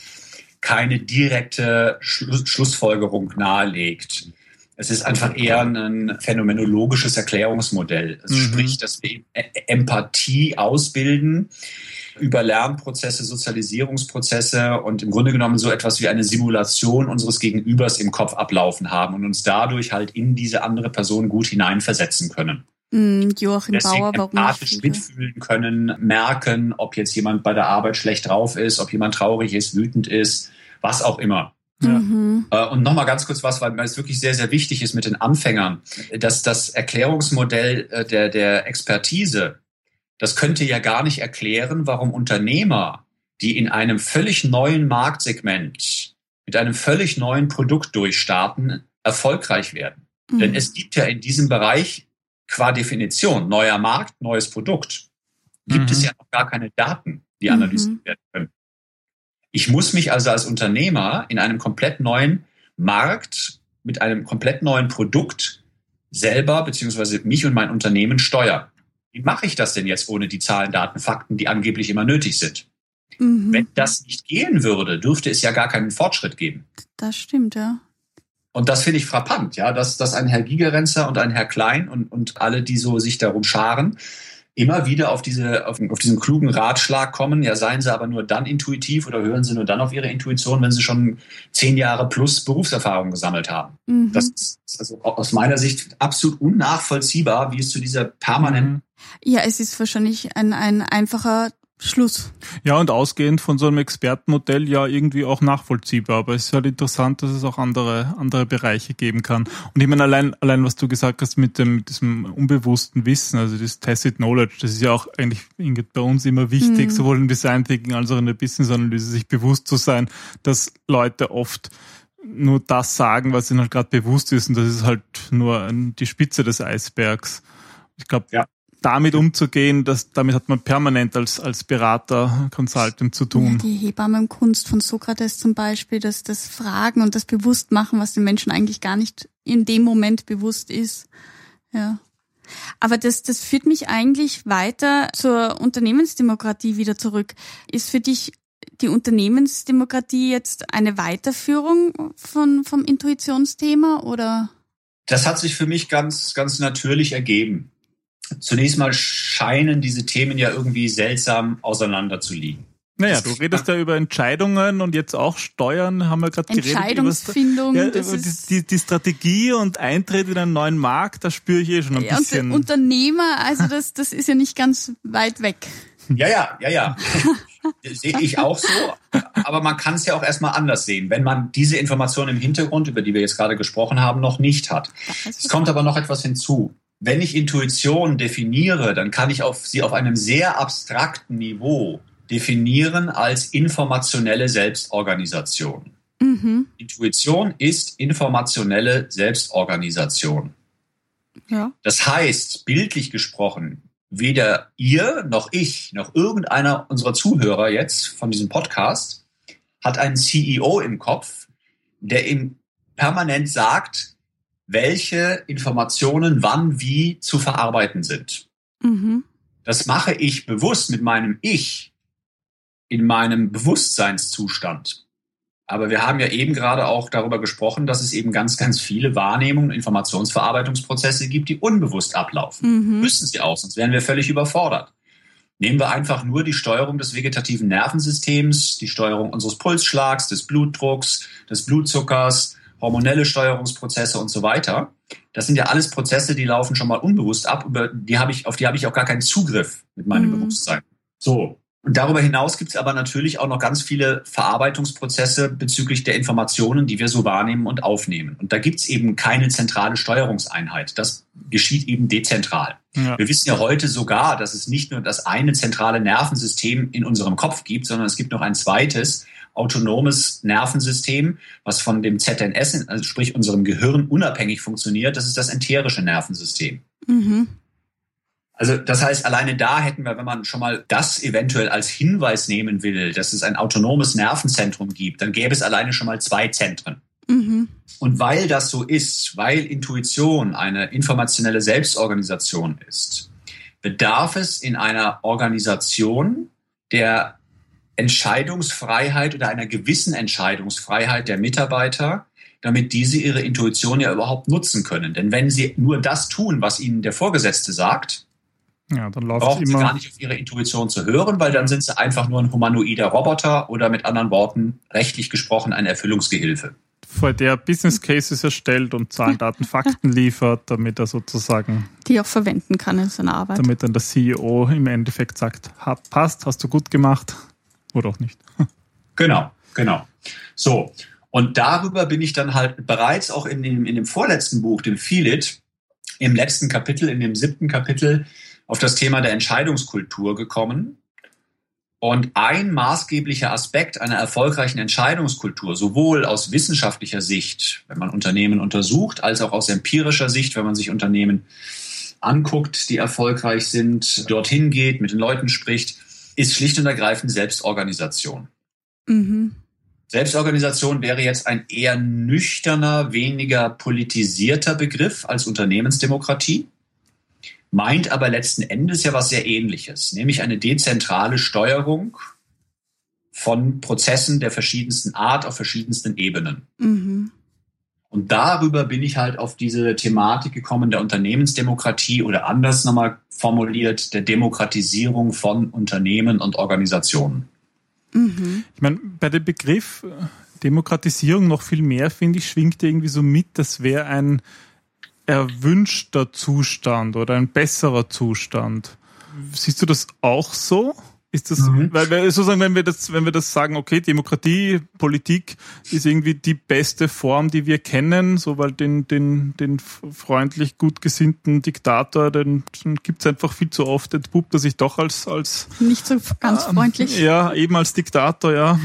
S4: keine direkte Schluss, Schlussfolgerung nahelegt. Es ist einfach eher ein phänomenologisches Erklärungsmodell. Es mhm. spricht, dass wir Empathie ausbilden über Lernprozesse, Sozialisierungsprozesse und im Grunde genommen so etwas wie eine Simulation unseres Gegenübers im Kopf ablaufen haben und uns dadurch halt in diese andere Person gut hineinversetzen können.
S1: Mm, Joachim Deswegen Bauer, warum
S4: empathisch mitfühlen können, merken, ob jetzt jemand bei der Arbeit schlecht drauf ist, ob jemand traurig ist, wütend ist, was auch immer. Ja. Mhm. Äh, und nochmal ganz kurz was, weil es wirklich sehr, sehr wichtig ist mit den Anfängern, dass das Erklärungsmodell äh, der, der Expertise das könnte ja gar nicht erklären, warum Unternehmer, die in einem völlig neuen Marktsegment mit einem völlig neuen Produkt durchstarten, erfolgreich werden. Mhm. Denn es gibt ja in diesem Bereich qua Definition neuer Markt, neues Produkt, gibt mhm. es ja noch gar keine Daten, die analysiert mhm. werden können. Ich muss mich also als Unternehmer in einem komplett neuen Markt mit einem komplett neuen Produkt selber beziehungsweise mich und mein Unternehmen steuern. Wie mache ich das denn jetzt ohne die Zahlen, Daten, Fakten, die angeblich immer nötig sind? Mhm. Wenn das nicht gehen würde, dürfte es ja gar keinen Fortschritt geben.
S1: Das stimmt, ja.
S4: Und das finde ich frappant, ja, dass, dass ein Herr Gigerenzer und ein Herr Klein und, und alle, die so sich darum scharen, immer wieder auf, diese, auf, auf diesen klugen Ratschlag kommen. Ja, seien sie aber nur dann intuitiv oder hören sie nur dann auf ihre Intuition, wenn sie schon zehn Jahre plus Berufserfahrung gesammelt haben. Mhm. Das ist also aus meiner Sicht absolut unnachvollziehbar, wie es zu dieser permanenten.
S1: Ja, es ist wahrscheinlich ein, ein einfacher Schluss.
S2: Ja, und ausgehend von so einem Expertenmodell ja irgendwie auch nachvollziehbar. Aber es ist halt interessant, dass es auch andere, andere Bereiche geben kann. Und ich meine, allein, allein was du gesagt hast mit dem, mit diesem unbewussten Wissen, also das Tacit Knowledge, das ist ja auch eigentlich bei uns immer wichtig, mhm. sowohl im Design Thinking als auch in der Business Analyse, sich bewusst zu sein, dass Leute oft nur das sagen, was ihnen halt gerade bewusst ist. Und das ist halt nur die Spitze des Eisbergs. Ich glaube, ja damit umzugehen, das, damit hat man permanent als, als Berater, Consultant zu tun.
S1: Die Hebammenkunst von Sokrates zum Beispiel, dass das Fragen und das Bewusstmachen, was den Menschen eigentlich gar nicht in dem Moment bewusst ist. Ja. Aber das, das führt mich eigentlich weiter zur Unternehmensdemokratie wieder zurück. Ist für dich die Unternehmensdemokratie jetzt eine Weiterführung von, vom Intuitionsthema oder?
S4: Das hat sich für mich ganz, ganz natürlich ergeben. Zunächst mal scheinen diese Themen ja irgendwie seltsam auseinander zu liegen.
S2: Naja, du redest ja über Entscheidungen und jetzt auch Steuern, haben wir gerade geredet.
S1: Entscheidungsfindung.
S2: Ja, die, die, Strategie und Eintritt in einen neuen Markt, das spüre ich eh schon ein ja, bisschen.
S1: Und Unternehmer, also das, das ist ja nicht ganz weit weg.
S4: Ja, ja, ja, ja. (laughs) Sehe ich auch so. Aber man kann es ja auch erstmal anders sehen, wenn man diese Informationen im Hintergrund, über die wir jetzt gerade gesprochen haben, noch nicht hat. Es kommt aber noch etwas hinzu. Wenn ich Intuition definiere, dann kann ich auf sie auf einem sehr abstrakten Niveau definieren als informationelle Selbstorganisation. Mhm. Intuition ist informationelle Selbstorganisation. Ja. Das heißt, bildlich gesprochen, weder ihr noch ich noch irgendeiner unserer Zuhörer jetzt von diesem Podcast hat einen CEO im Kopf, der ihm permanent sagt, welche Informationen wann wie zu verarbeiten sind. Mhm. Das mache ich bewusst mit meinem Ich in meinem Bewusstseinszustand. Aber wir haben ja eben gerade auch darüber gesprochen, dass es eben ganz, ganz viele Wahrnehmungen, Informationsverarbeitungsprozesse gibt, die unbewusst ablaufen. Mhm. Müssen sie auch, sonst wären wir völlig überfordert. Nehmen wir einfach nur die Steuerung des vegetativen Nervensystems, die Steuerung unseres Pulsschlags, des Blutdrucks, des Blutzuckers, hormonelle Steuerungsprozesse und so weiter. Das sind ja alles Prozesse, die laufen schon mal unbewusst ab, über die habe ich, auf die habe ich auch gar keinen Zugriff mit meinem mhm. Bewusstsein. So, und darüber hinaus gibt es aber natürlich auch noch ganz viele Verarbeitungsprozesse bezüglich der Informationen, die wir so wahrnehmen und aufnehmen. Und da gibt es eben keine zentrale Steuerungseinheit. Das geschieht eben dezentral. Ja. Wir wissen ja heute sogar, dass es nicht nur das eine zentrale Nervensystem in unserem Kopf gibt, sondern es gibt noch ein zweites autonomes Nervensystem, was von dem ZNS, also sprich unserem Gehirn, unabhängig funktioniert. Das ist das enterische Nervensystem. Mhm. Also das heißt, alleine da hätten wir, wenn man schon mal das eventuell als Hinweis nehmen will, dass es ein autonomes Nervenzentrum gibt, dann gäbe es alleine schon mal zwei Zentren. Mhm. Und weil das so ist, weil Intuition eine informationelle Selbstorganisation ist, bedarf es in einer Organisation der Entscheidungsfreiheit oder einer gewissen Entscheidungsfreiheit der Mitarbeiter, damit diese ihre Intuition ja überhaupt nutzen können. Denn wenn sie nur das tun, was ihnen der Vorgesetzte sagt, ja, dann läuft brauchen immer. sie gar nicht auf ihre Intuition zu hören, weil dann sind sie einfach nur ein humanoider Roboter oder mit anderen Worten rechtlich gesprochen ein Erfüllungsgehilfe.
S2: Vor der Business Cases erstellt und Zahlen, (laughs) Daten, Fakten liefert, damit er sozusagen
S1: die auch verwenden kann in seiner Arbeit.
S2: Damit dann der CEO im Endeffekt sagt, passt, hast du gut gemacht oder auch nicht. (laughs)
S4: Genau, genau. So. Und darüber bin ich dann halt bereits auch in dem, in dem vorletzten Buch, dem Feel It, im letzten Kapitel, in dem siebten Kapitel, auf das Thema der Entscheidungskultur gekommen. Und ein maßgeblicher Aspekt einer erfolgreichen Entscheidungskultur, sowohl aus wissenschaftlicher Sicht, wenn man Unternehmen untersucht, als auch aus empirischer Sicht, wenn man sich Unternehmen anguckt, die erfolgreich sind, dorthin geht, mit den Leuten spricht, ist schlicht und ergreifend Selbstorganisation. Mhm. Selbstorganisation wäre jetzt ein eher nüchterner, weniger politisierter Begriff als Unternehmensdemokratie meint aber letzten Endes ja was sehr ähnliches, nämlich eine dezentrale Steuerung von Prozessen der verschiedensten Art auf verschiedensten Ebenen. Mhm. Und darüber bin ich halt auf diese Thematik gekommen der Unternehmensdemokratie oder anders nochmal formuliert, der Demokratisierung von Unternehmen und Organisationen.
S2: Mhm. Ich meine, bei dem Begriff Demokratisierung noch viel mehr, finde ich, schwingt irgendwie so mit, das wäre ein erwünschter Zustand oder ein besserer Zustand. Siehst du das auch so? Ist das, mhm. weil wir sozusagen, wenn wir das, wenn wir das sagen, okay, Demokratie, Politik ist irgendwie die beste Form, die wir kennen, so weil den, den, den freundlich gut gesinnten Diktator, den, den gibt's einfach viel zu oft, entpuppt er sich doch als, als
S1: nicht so ganz äh, freundlich.
S2: Ja, eben als Diktator, ja.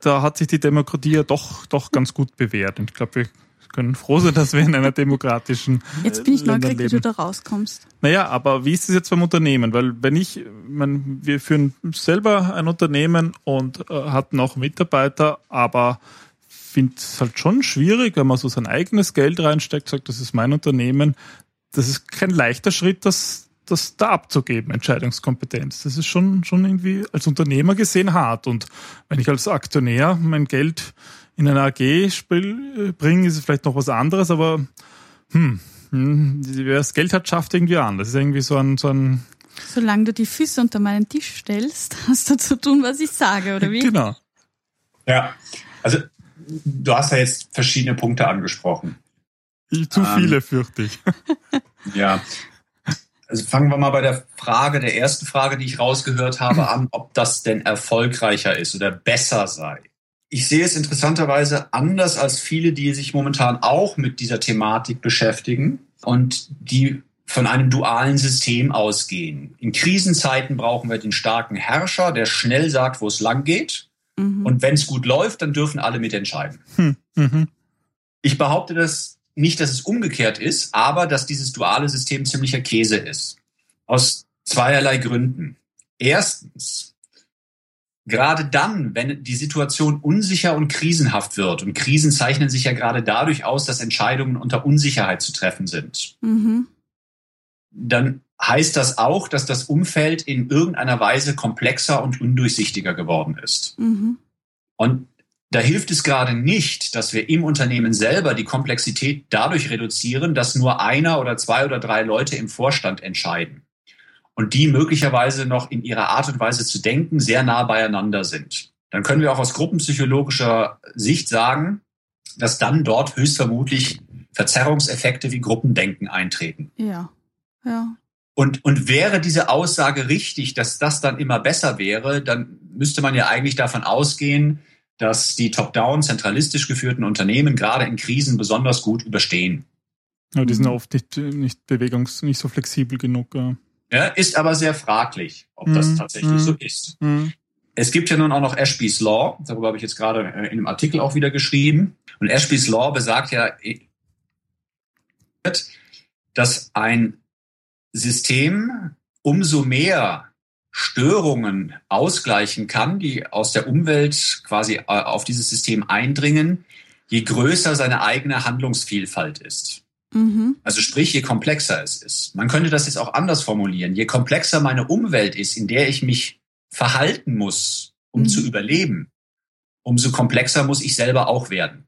S2: Da hat sich die Demokratie ja doch, doch ganz gut bewährt. Und ich glaube, wir können froh sein, dass wir in einer demokratischen
S1: Jetzt bin ich neugierig, wie du da rauskommst.
S2: Naja, aber wie ist es jetzt beim Unternehmen? Weil wenn ich, man, wir führen selber ein Unternehmen und äh, hatten auch Mitarbeiter, aber finde es halt schon schwierig, wenn man so sein eigenes Geld reinsteckt, sagt, das ist mein Unternehmen. Das ist kein leichter Schritt, das, das da abzugeben, Entscheidungskompetenz. Das ist schon, schon irgendwie als Unternehmer gesehen hart. Und wenn ich als Aktionär mein Geld in einer AG spiel, äh, bringen, ist es vielleicht noch was anderes, aber hm, hm, wer das Geld hat, schafft irgendwie an. Das ist irgendwie so ein, so ein
S1: Solange du die Füße unter meinen Tisch stellst, (laughs) hast du zu tun, was ich sage, oder wie?
S2: Genau.
S4: Ja, also du hast ja jetzt verschiedene Punkte angesprochen.
S2: Zu viele, ähm, fürchte ich. (laughs)
S4: Ja. Also fangen wir mal bei der Frage, der ersten Frage, die ich rausgehört habe, (laughs) an, ob das denn erfolgreicher ist oder besser sei. Ich sehe es interessanterweise anders als viele, die sich momentan auch mit dieser Thematik beschäftigen und die von einem dualen System ausgehen. In Krisenzeiten brauchen wir den starken Herrscher, der schnell sagt, wo es lang geht. Mhm. Und wenn es gut läuft, dann dürfen alle mitentscheiden. Hm. Mhm. Ich behaupte das nicht, dass es umgekehrt ist, aber dass dieses duale System ziemlicher Käse ist. Aus zweierlei Gründen. Erstens, gerade dann, wenn die Situation unsicher und krisenhaft wird, und Krisen zeichnen sich ja gerade dadurch aus, dass Entscheidungen unter Unsicherheit zu treffen sind, mhm. dann heißt das auch, dass das Umfeld in irgendeiner Weise komplexer und undurchsichtiger geworden ist. Mhm. Und da hilft es gerade nicht, dass wir im Unternehmen selber die Komplexität dadurch reduzieren, dass nur einer oder zwei oder drei Leute im Vorstand entscheiden und die möglicherweise noch in ihrer Art und Weise zu denken sehr nah beieinander sind. Dann können wir auch aus gruppenpsychologischer Sicht sagen, dass dann dort höchstvermutlich Verzerrungseffekte wie Gruppendenken eintreten.
S1: Ja, ja.
S4: Und, und wäre diese Aussage richtig, dass das dann immer besser wäre, dann müsste man ja eigentlich davon ausgehen, dass die top-down zentralistisch geführten Unternehmen gerade in Krisen besonders gut überstehen.
S2: Ja, die sind oft nicht, nicht bewegungs-, nicht so flexibel genug. Ja.
S4: Ja ist aber sehr fraglich, ob mhm. das tatsächlich mhm. so ist. Mhm. Es gibt ja nun auch noch Ashby's Law, darüber habe ich jetzt gerade äh, in einem Artikel auch wieder geschrieben. Und Ashby's Law besagt ja, dass ein System umso mehr Störungen ausgleichen kann, die aus der Umwelt quasi äh, auf dieses System eindringen, je größer seine eigene Handlungsvielfalt ist. Mhm. Also sprich, je komplexer es ist. Man könnte das jetzt auch anders formulieren. Je komplexer meine Umwelt ist, in der ich mich verhalten muss, um mhm. zu überleben, umso komplexer muss ich selber auch werden.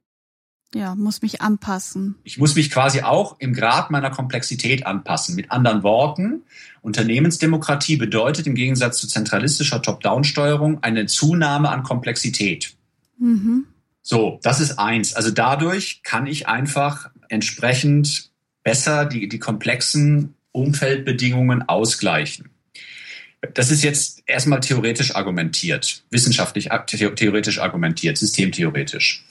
S1: Ja, muss mich anpassen.
S4: Ich muss mich quasi auch im Grad meiner Komplexität anpassen. Mit anderen Worten, Unternehmensdemokratie bedeutet im Gegensatz zu zentralistischer Top-Down-Steuerung eine Zunahme an Komplexität. Mhm. So, das ist eins. Also dadurch kann ich einfach entsprechend besser die, die komplexen Umfeldbedingungen ausgleichen. Das ist jetzt erstmal theoretisch argumentiert, wissenschaftlich theoretisch argumentiert, systemtheoretisch.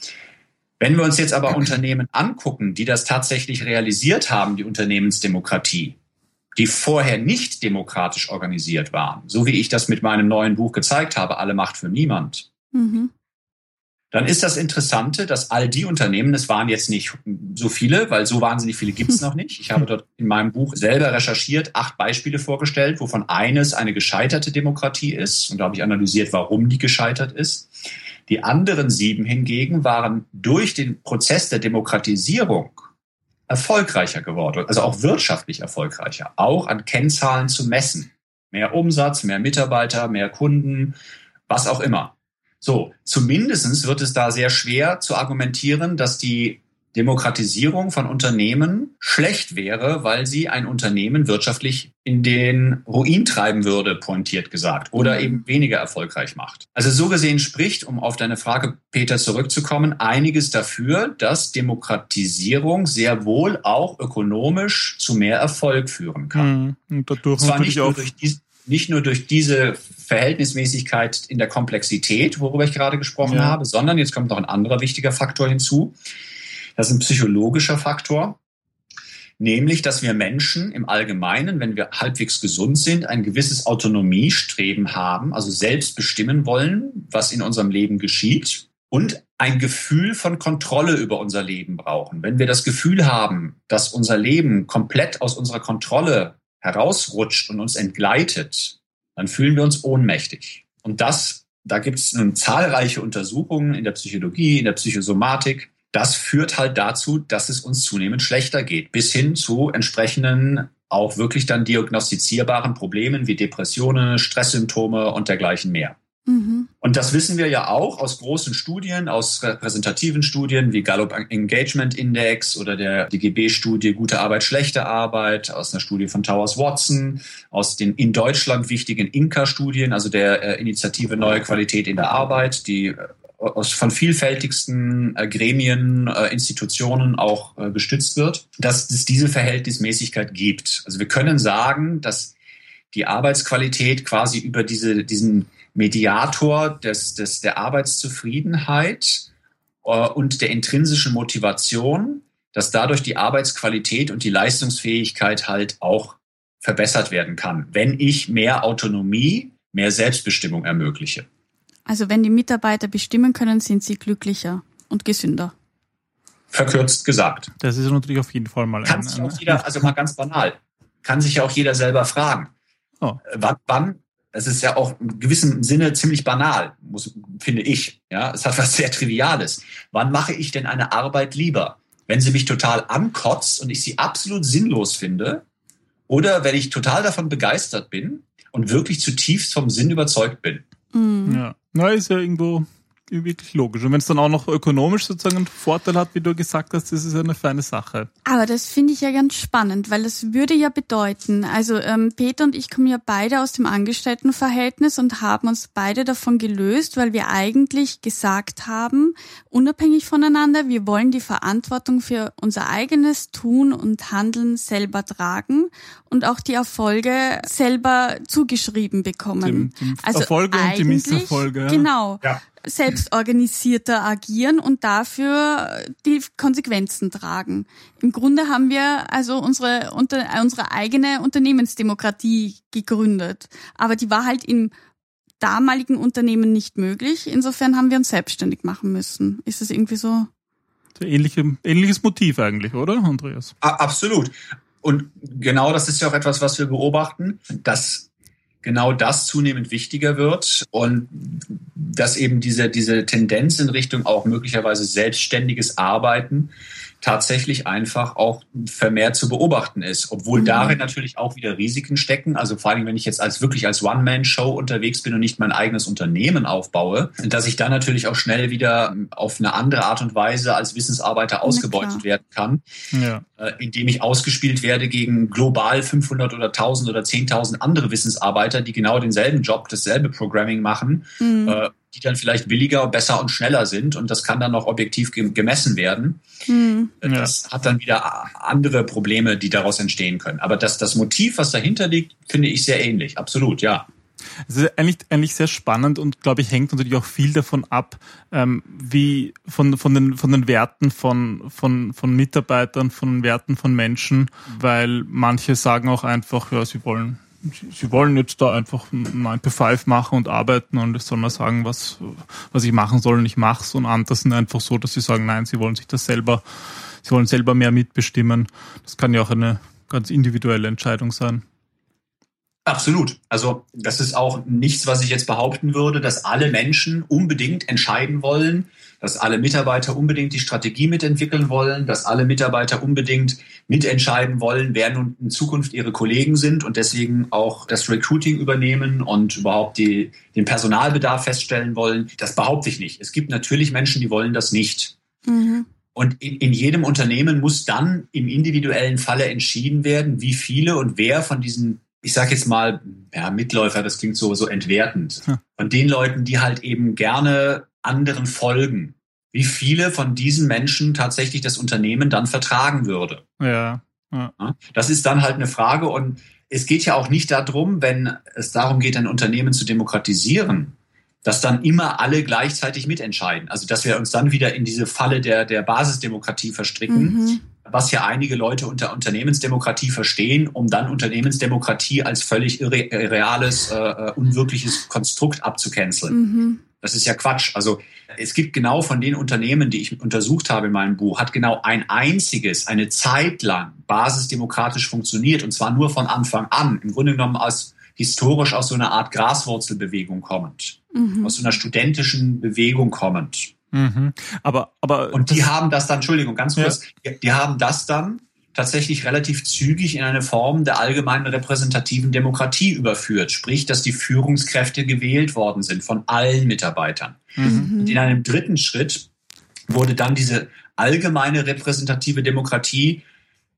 S4: Wenn wir uns jetzt aber Unternehmen angucken, die das tatsächlich realisiert haben, die Unternehmensdemokratie, die vorher nicht demokratisch organisiert waren, so wie ich das mit meinem neuen Buch gezeigt habe, Alle Macht für Niemand, mhm. Dann ist das Interessante, dass all die Unternehmen, es waren jetzt nicht so viele, weil so wahnsinnig viele gibt es (laughs) noch nicht. Ich habe dort in meinem Buch selber recherchiert, acht Beispiele vorgestellt, wovon eines eine gescheiterte Demokratie ist. Und da habe ich analysiert, warum die gescheitert ist. Die anderen sieben hingegen waren durch den Prozess der Demokratisierung erfolgreicher geworden, also auch wirtschaftlich erfolgreicher, auch an Kennzahlen zu messen. Mehr Umsatz, mehr Mitarbeiter, mehr Kunden, was auch immer. So, zumindestens wird es da sehr schwer zu argumentieren, dass die Demokratisierung von Unternehmen schlecht wäre, weil sie ein Unternehmen wirtschaftlich in den Ruin treiben würde, pointiert gesagt, oder eben weniger erfolgreich macht. Also so gesehen spricht, um auf deine Frage, Peter, zurückzukommen, einiges dafür, dass Demokratisierung sehr wohl auch ökonomisch zu mehr Erfolg führen kann. Mhm. Und dadurch Zwar nicht nur, durch die, nicht nur durch diese Verhältnismäßigkeit in der Komplexität, worüber ich gerade gesprochen ja. habe, sondern jetzt kommt noch ein anderer wichtiger Faktor hinzu das ist ein psychologischer Faktor, nämlich, dass wir Menschen im Allgemeinen, wenn wir halbwegs gesund sind, ein gewisses Autonomiestreben haben, also selbst bestimmen wollen, was in unserem Leben geschieht und ein Gefühl von Kontrolle über unser Leben brauchen. Wenn wir das Gefühl haben, dass unser Leben komplett aus unserer Kontrolle herausrutscht und uns entgleitet, dann fühlen wir uns ohnmächtig. Und das, da gibt es nun zahlreiche Untersuchungen in der Psychologie, in der Psychosomatik, das führt halt dazu, dass es uns zunehmend schlechter geht, bis hin zu entsprechenden auch wirklich dann diagnostizierbaren Problemen wie Depressionen, Stresssymptome und dergleichen mehr. Mhm. Und das wissen wir ja auch aus großen Studien, aus repräsentativen Studien wie Gallup Engagement Index oder der DGB-Studie Gute Arbeit, schlechte Arbeit, aus einer Studie von Towers Watson, aus den in Deutschland wichtigen Inka-Studien, also der äh, Initiative Neue Qualität in der Arbeit, die äh, aus von vielfältigsten äh, Gremien, äh, Institutionen auch äh, gestützt wird, dass es diese Verhältnismäßigkeit gibt. Also wir können sagen, dass die Arbeitsqualität quasi über diese, diesen Mediator des, des, der Arbeitszufriedenheit äh, und der intrinsischen Motivation, dass dadurch die Arbeitsqualität und die Leistungsfähigkeit halt auch verbessert werden kann, wenn ich mehr Autonomie, mehr Selbstbestimmung ermögliche.
S1: Also wenn die Mitarbeiter bestimmen können, sind sie glücklicher und gesünder.
S4: Verkürzt gesagt.
S2: Das ist natürlich auf jeden Fall mal
S4: kann ein, sich auch jeder, also mal ganz banal, kann sich ja auch jeder selber fragen. Oh. Wann, wann, das ist ja auch in gewissem Sinne ziemlich banal, muss, finde ich. Ja, es hat was sehr Triviales. Wann mache ich denn eine Arbeit lieber? Wenn sie mich total ankotzt und ich sie absolut sinnlos finde, oder wenn ich total davon begeistert bin und wirklich zutiefst vom Sinn überzeugt bin.
S2: Mhm. Ja. Na, ist ja irgendwo wirklich logisch. Und wenn es dann auch noch ökonomisch sozusagen einen Vorteil hat, wie du gesagt hast, das ist eine feine Sache.
S1: Aber das finde ich ja ganz spannend, weil das würde ja bedeuten, also ähm, Peter und ich kommen ja beide aus dem Angestelltenverhältnis und haben uns beide davon gelöst, weil wir eigentlich gesagt haben, unabhängig voneinander, wir wollen die Verantwortung für unser eigenes Tun und Handeln selber tragen und auch die Erfolge selber zugeschrieben bekommen.
S2: Dem, dem also Erfolge und die Misserfolge.
S1: Genau. Ja selbstorganisierter agieren und dafür die Konsequenzen tragen. Im Grunde haben wir also unsere, unter, unsere eigene Unternehmensdemokratie gegründet. Aber die war halt im damaligen Unternehmen nicht möglich. Insofern haben wir uns selbstständig machen müssen. Ist das irgendwie so?
S2: Ähnliche, ähnliches Motiv eigentlich, oder, Andreas?
S4: Absolut. Und genau das ist ja auch etwas, was wir beobachten, dass genau das zunehmend wichtiger wird und dass eben diese, diese Tendenz in Richtung auch möglicherweise selbstständiges Arbeiten tatsächlich einfach auch vermehrt zu beobachten ist, obwohl mhm. darin natürlich auch wieder Risiken stecken. Also vor allem, wenn ich jetzt als wirklich als One-Man-Show unterwegs bin und nicht mein eigenes Unternehmen aufbaue, dass ich dann natürlich auch schnell wieder auf eine andere Art und Weise als Wissensarbeiter ausgebeutet werden kann, ja. äh, indem ich ausgespielt werde gegen global 500 oder 1000 oder 10.000 andere Wissensarbeiter, die genau denselben Job, dasselbe Programming machen. Mhm. Die dann vielleicht billiger, besser und schneller sind und das kann dann noch objektiv gemessen werden. Hm. Das ja. hat dann wieder andere Probleme, die daraus entstehen können. Aber das, das Motiv, was dahinter liegt, finde ich sehr ähnlich. Absolut, ja.
S2: Es ist eigentlich, eigentlich sehr spannend und glaube ich hängt natürlich auch viel davon ab, ähm, wie von, von, den, von den Werten von, von, von Mitarbeitern, von den Werten von Menschen, weil manche sagen auch einfach, ja, sie wollen sie wollen jetzt da einfach 9 to 5 machen und arbeiten und ich soll mal sagen, was, was ich machen soll und ich mach's. Und andere sind einfach so, dass sie sagen, nein, sie wollen sich das selber, sie wollen selber mehr mitbestimmen. Das kann ja auch eine ganz individuelle Entscheidung sein.
S4: Absolut. Also das ist auch nichts, was ich jetzt behaupten würde, dass alle Menschen unbedingt entscheiden wollen, dass alle Mitarbeiter unbedingt die Strategie mitentwickeln wollen, dass alle Mitarbeiter unbedingt mitentscheiden wollen, wer nun in Zukunft ihre Kollegen sind und deswegen auch das Recruiting übernehmen und überhaupt die, den Personalbedarf feststellen wollen. Das behaupte ich nicht. Es gibt natürlich Menschen, die wollen das nicht. Mhm. Und in, in jedem Unternehmen muss dann im individuellen Falle entschieden werden, wie viele und wer von diesen ich sage jetzt mal, ja, Mitläufer, das klingt so, so entwertend. Hm. Von den Leuten, die halt eben gerne anderen folgen, wie viele von diesen Menschen tatsächlich das Unternehmen dann vertragen würde.
S2: Ja. ja.
S4: Das ist dann halt eine Frage und es geht ja auch nicht darum, wenn es darum geht, ein Unternehmen zu demokratisieren, dass dann immer alle gleichzeitig mitentscheiden. Also dass wir uns dann wieder in diese Falle der, der Basisdemokratie verstricken, mhm was ja einige Leute unter Unternehmensdemokratie verstehen, um dann Unternehmensdemokratie als völlig irreales, äh, äh, unwirkliches Konstrukt abzucanceln. Mhm. Das ist ja Quatsch. Also es gibt genau von den Unternehmen, die ich untersucht habe in meinem Buch, hat genau ein einziges, eine Zeit lang basisdemokratisch funktioniert und zwar nur von Anfang an. Im Grunde genommen aus historisch aus so einer Art Graswurzelbewegung kommend, mhm. aus so einer studentischen Bewegung kommend.
S2: Mhm. Aber, aber
S4: und die haben das dann, Entschuldigung, ganz kurz, ja. die, haben das dann tatsächlich relativ zügig in eine Form der allgemeinen repräsentativen Demokratie überführt. Sprich, dass die Führungskräfte gewählt worden sind von allen Mitarbeitern. Mhm. Und in einem dritten Schritt wurde dann diese allgemeine repräsentative Demokratie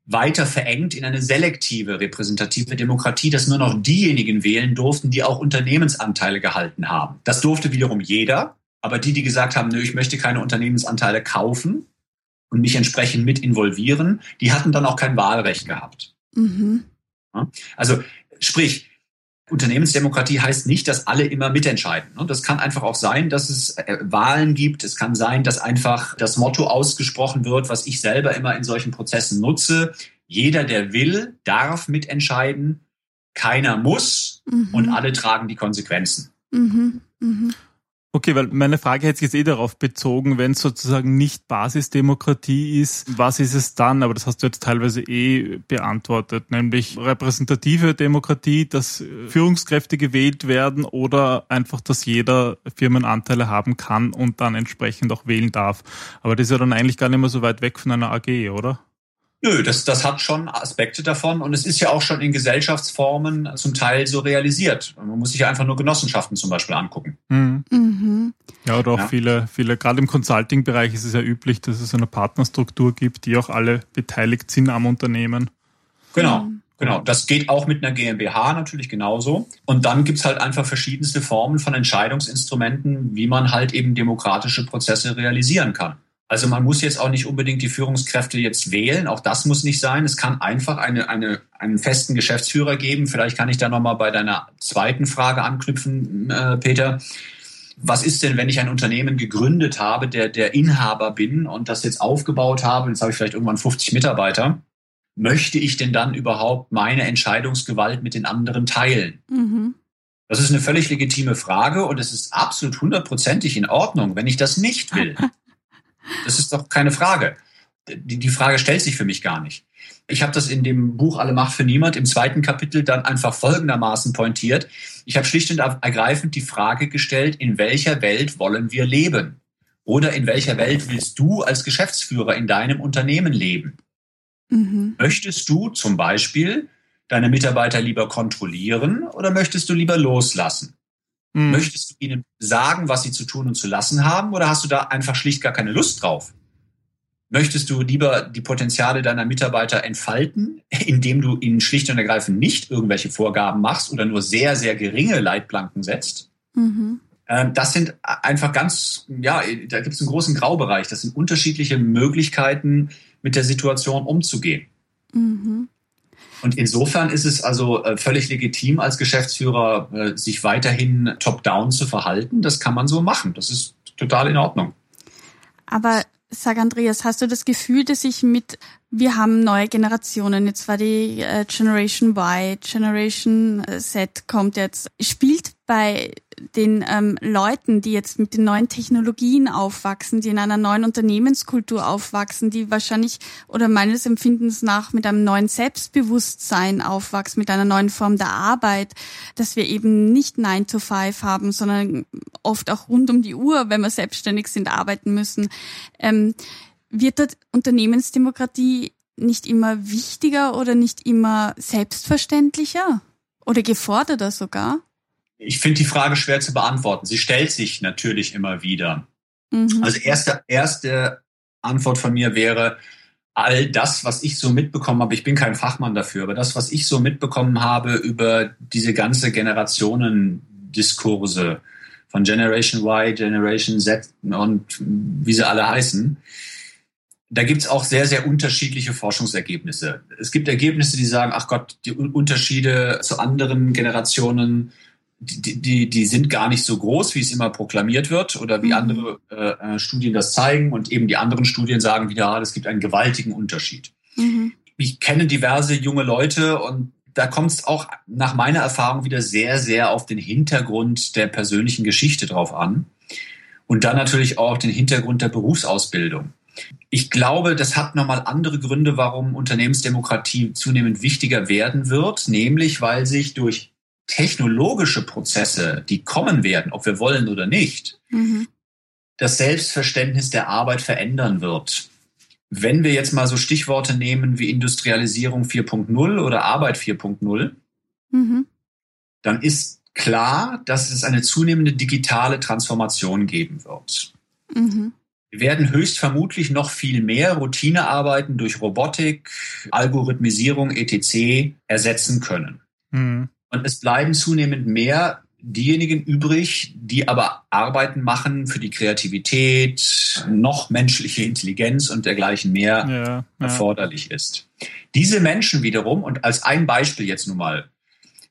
S4: weiter verengt in eine selektive repräsentative Demokratie, dass nur noch diejenigen wählen durften, die auch Unternehmensanteile gehalten haben. Das durfte wiederum jeder, aber die, die gesagt haben, nö, ich möchte keine Unternehmensanteile kaufen und mich entsprechend mit involvieren, die hatten dann auch kein Wahlrecht gehabt. Mhm. Also sprich, Unternehmensdemokratie heißt nicht, dass alle immer mitentscheiden. Das kann einfach auch sein, dass es äh, Wahlen gibt. Es kann sein, dass einfach das Motto ausgesprochen wird, was ich selber immer in solchen Prozessen nutze. Jeder, der will, darf mitentscheiden. Keiner muss mhm. und alle tragen die Konsequenzen. Mhm.
S2: Mhm. Okay, weil meine Frage hätte sich jetzt eh darauf bezogen, wenn es sozusagen nicht Basisdemokratie ist, was ist es dann? Aber das hast du jetzt teilweise eh beantwortet, nämlich repräsentative Demokratie, dass Führungskräfte gewählt werden oder einfach, dass jeder Firmenanteile haben kann und dann entsprechend auch wählen darf. Aber das ist ja dann eigentlich gar nicht mehr so weit weg von einer AG, oder?
S4: Nö, das, das hat schon Aspekte davon und es ist ja auch schon in Gesellschaftsformen zum Teil so realisiert. Man muss sich ja einfach nur Genossenschaften zum Beispiel angucken. Mhm.
S2: Mhm. Ja, oder auch ja. viele, viele, gerade im Consulting-Bereich ist es ja üblich, dass es eine Partnerstruktur gibt, die auch alle beteiligt sind am Unternehmen.
S4: Genau. Genau, das geht auch mit einer GmbH natürlich genauso. Und dann gibt's halt einfach verschiedenste Formen von Entscheidungsinstrumenten, wie man halt eben demokratische Prozesse realisieren kann. Also man muss jetzt auch nicht unbedingt die Führungskräfte jetzt wählen. Auch das muss nicht sein. Es kann einfach eine, eine, einen festen Geschäftsführer geben. Vielleicht kann ich da nochmal bei deiner zweiten Frage anknüpfen, äh, Peter. Was ist denn, wenn ich ein Unternehmen gegründet habe, der, der Inhaber bin und das jetzt aufgebaut habe, jetzt habe ich vielleicht irgendwann 50 Mitarbeiter, möchte ich denn dann überhaupt meine Entscheidungsgewalt mit den anderen teilen? Mhm. Das ist eine völlig legitime Frage und es ist absolut hundertprozentig in Ordnung, wenn ich das nicht will. (laughs) Das ist doch keine Frage. Die, die Frage stellt sich für mich gar nicht. Ich habe das in dem Buch Alle Macht für Niemand im zweiten Kapitel dann einfach folgendermaßen pointiert. Ich habe schlicht und ergreifend die Frage gestellt, in welcher Welt wollen wir leben? Oder in welcher Welt willst du als Geschäftsführer in deinem Unternehmen leben? Mhm. Möchtest du zum Beispiel deine Mitarbeiter lieber kontrollieren oder möchtest du lieber loslassen? Mhm. Möchtest du ihnen sagen, was sie zu tun und zu lassen haben, oder hast du da einfach schlicht gar keine Lust drauf? Möchtest du lieber die Potenziale deiner Mitarbeiter entfalten, indem du ihnen schlicht und ergreifend nicht irgendwelche Vorgaben machst oder nur sehr, sehr geringe Leitplanken setzt? Mhm. Ähm, das sind einfach ganz, ja, da gibt es einen großen Graubereich. Das sind unterschiedliche Möglichkeiten, mit der Situation umzugehen. Mhm. Und insofern ist es also äh, völlig legitim, als Geschäftsführer äh, sich weiterhin top-down zu verhalten. Das kann man so machen. Das ist total in Ordnung.
S1: Aber sag Andreas, hast du das Gefühl, dass ich mit wir haben neue Generationen. Jetzt war die äh, Generation Y, Generation Z kommt jetzt. Spielt bei den ähm, Leuten, die jetzt mit den neuen Technologien aufwachsen, die in einer neuen Unternehmenskultur aufwachsen, die wahrscheinlich oder meines Empfindens nach mit einem neuen Selbstbewusstsein aufwachsen, mit einer neuen Form der Arbeit, dass wir eben nicht 9 to 5 haben, sondern oft auch rund um die Uhr, wenn wir selbstständig sind, arbeiten müssen. Ähm, wird dort Unternehmensdemokratie nicht immer wichtiger oder nicht immer selbstverständlicher oder geforderter sogar?
S4: Ich finde die Frage schwer zu beantworten. Sie stellt sich natürlich immer wieder. Mhm. Also erste, erste Antwort von mir wäre, all das, was ich so mitbekommen habe, ich bin kein Fachmann dafür, aber das, was ich so mitbekommen habe über diese ganze Generationendiskurse von Generation Y, Generation Z und wie sie alle heißen, da gibt's auch sehr, sehr unterschiedliche Forschungsergebnisse. Es gibt Ergebnisse, die sagen, ach Gott, die Unterschiede zu anderen Generationen, die, die, die sind gar nicht so groß, wie es immer proklamiert wird oder wie mhm. andere äh, äh Studien das zeigen. Und eben die anderen Studien sagen wieder, es gibt einen gewaltigen Unterschied. Mhm. Ich kenne diverse junge Leute und da kommt es auch nach meiner Erfahrung wieder sehr, sehr auf den Hintergrund der persönlichen Geschichte drauf an. Und dann natürlich auch den Hintergrund der Berufsausbildung. Ich glaube, das hat nochmal andere Gründe, warum Unternehmensdemokratie zunehmend wichtiger werden wird, nämlich weil sich durch technologische Prozesse, die kommen werden, ob wir wollen oder nicht, mhm. das Selbstverständnis der Arbeit verändern wird. wenn wir jetzt mal so Stichworte nehmen wie Industrialisierung 4.0 oder Arbeit 4.0, mhm. dann ist klar, dass es eine zunehmende digitale Transformation geben wird. Mhm. Wir werden höchstvermutlich noch viel mehr Routinearbeiten durch Robotik, Algorithmisierung etc. ersetzen können. Mhm. Und es bleiben zunehmend mehr diejenigen übrig, die aber Arbeiten machen für die Kreativität, noch menschliche Intelligenz und dergleichen mehr ja, ja. erforderlich ist. Diese Menschen wiederum, und als ein Beispiel jetzt nun mal,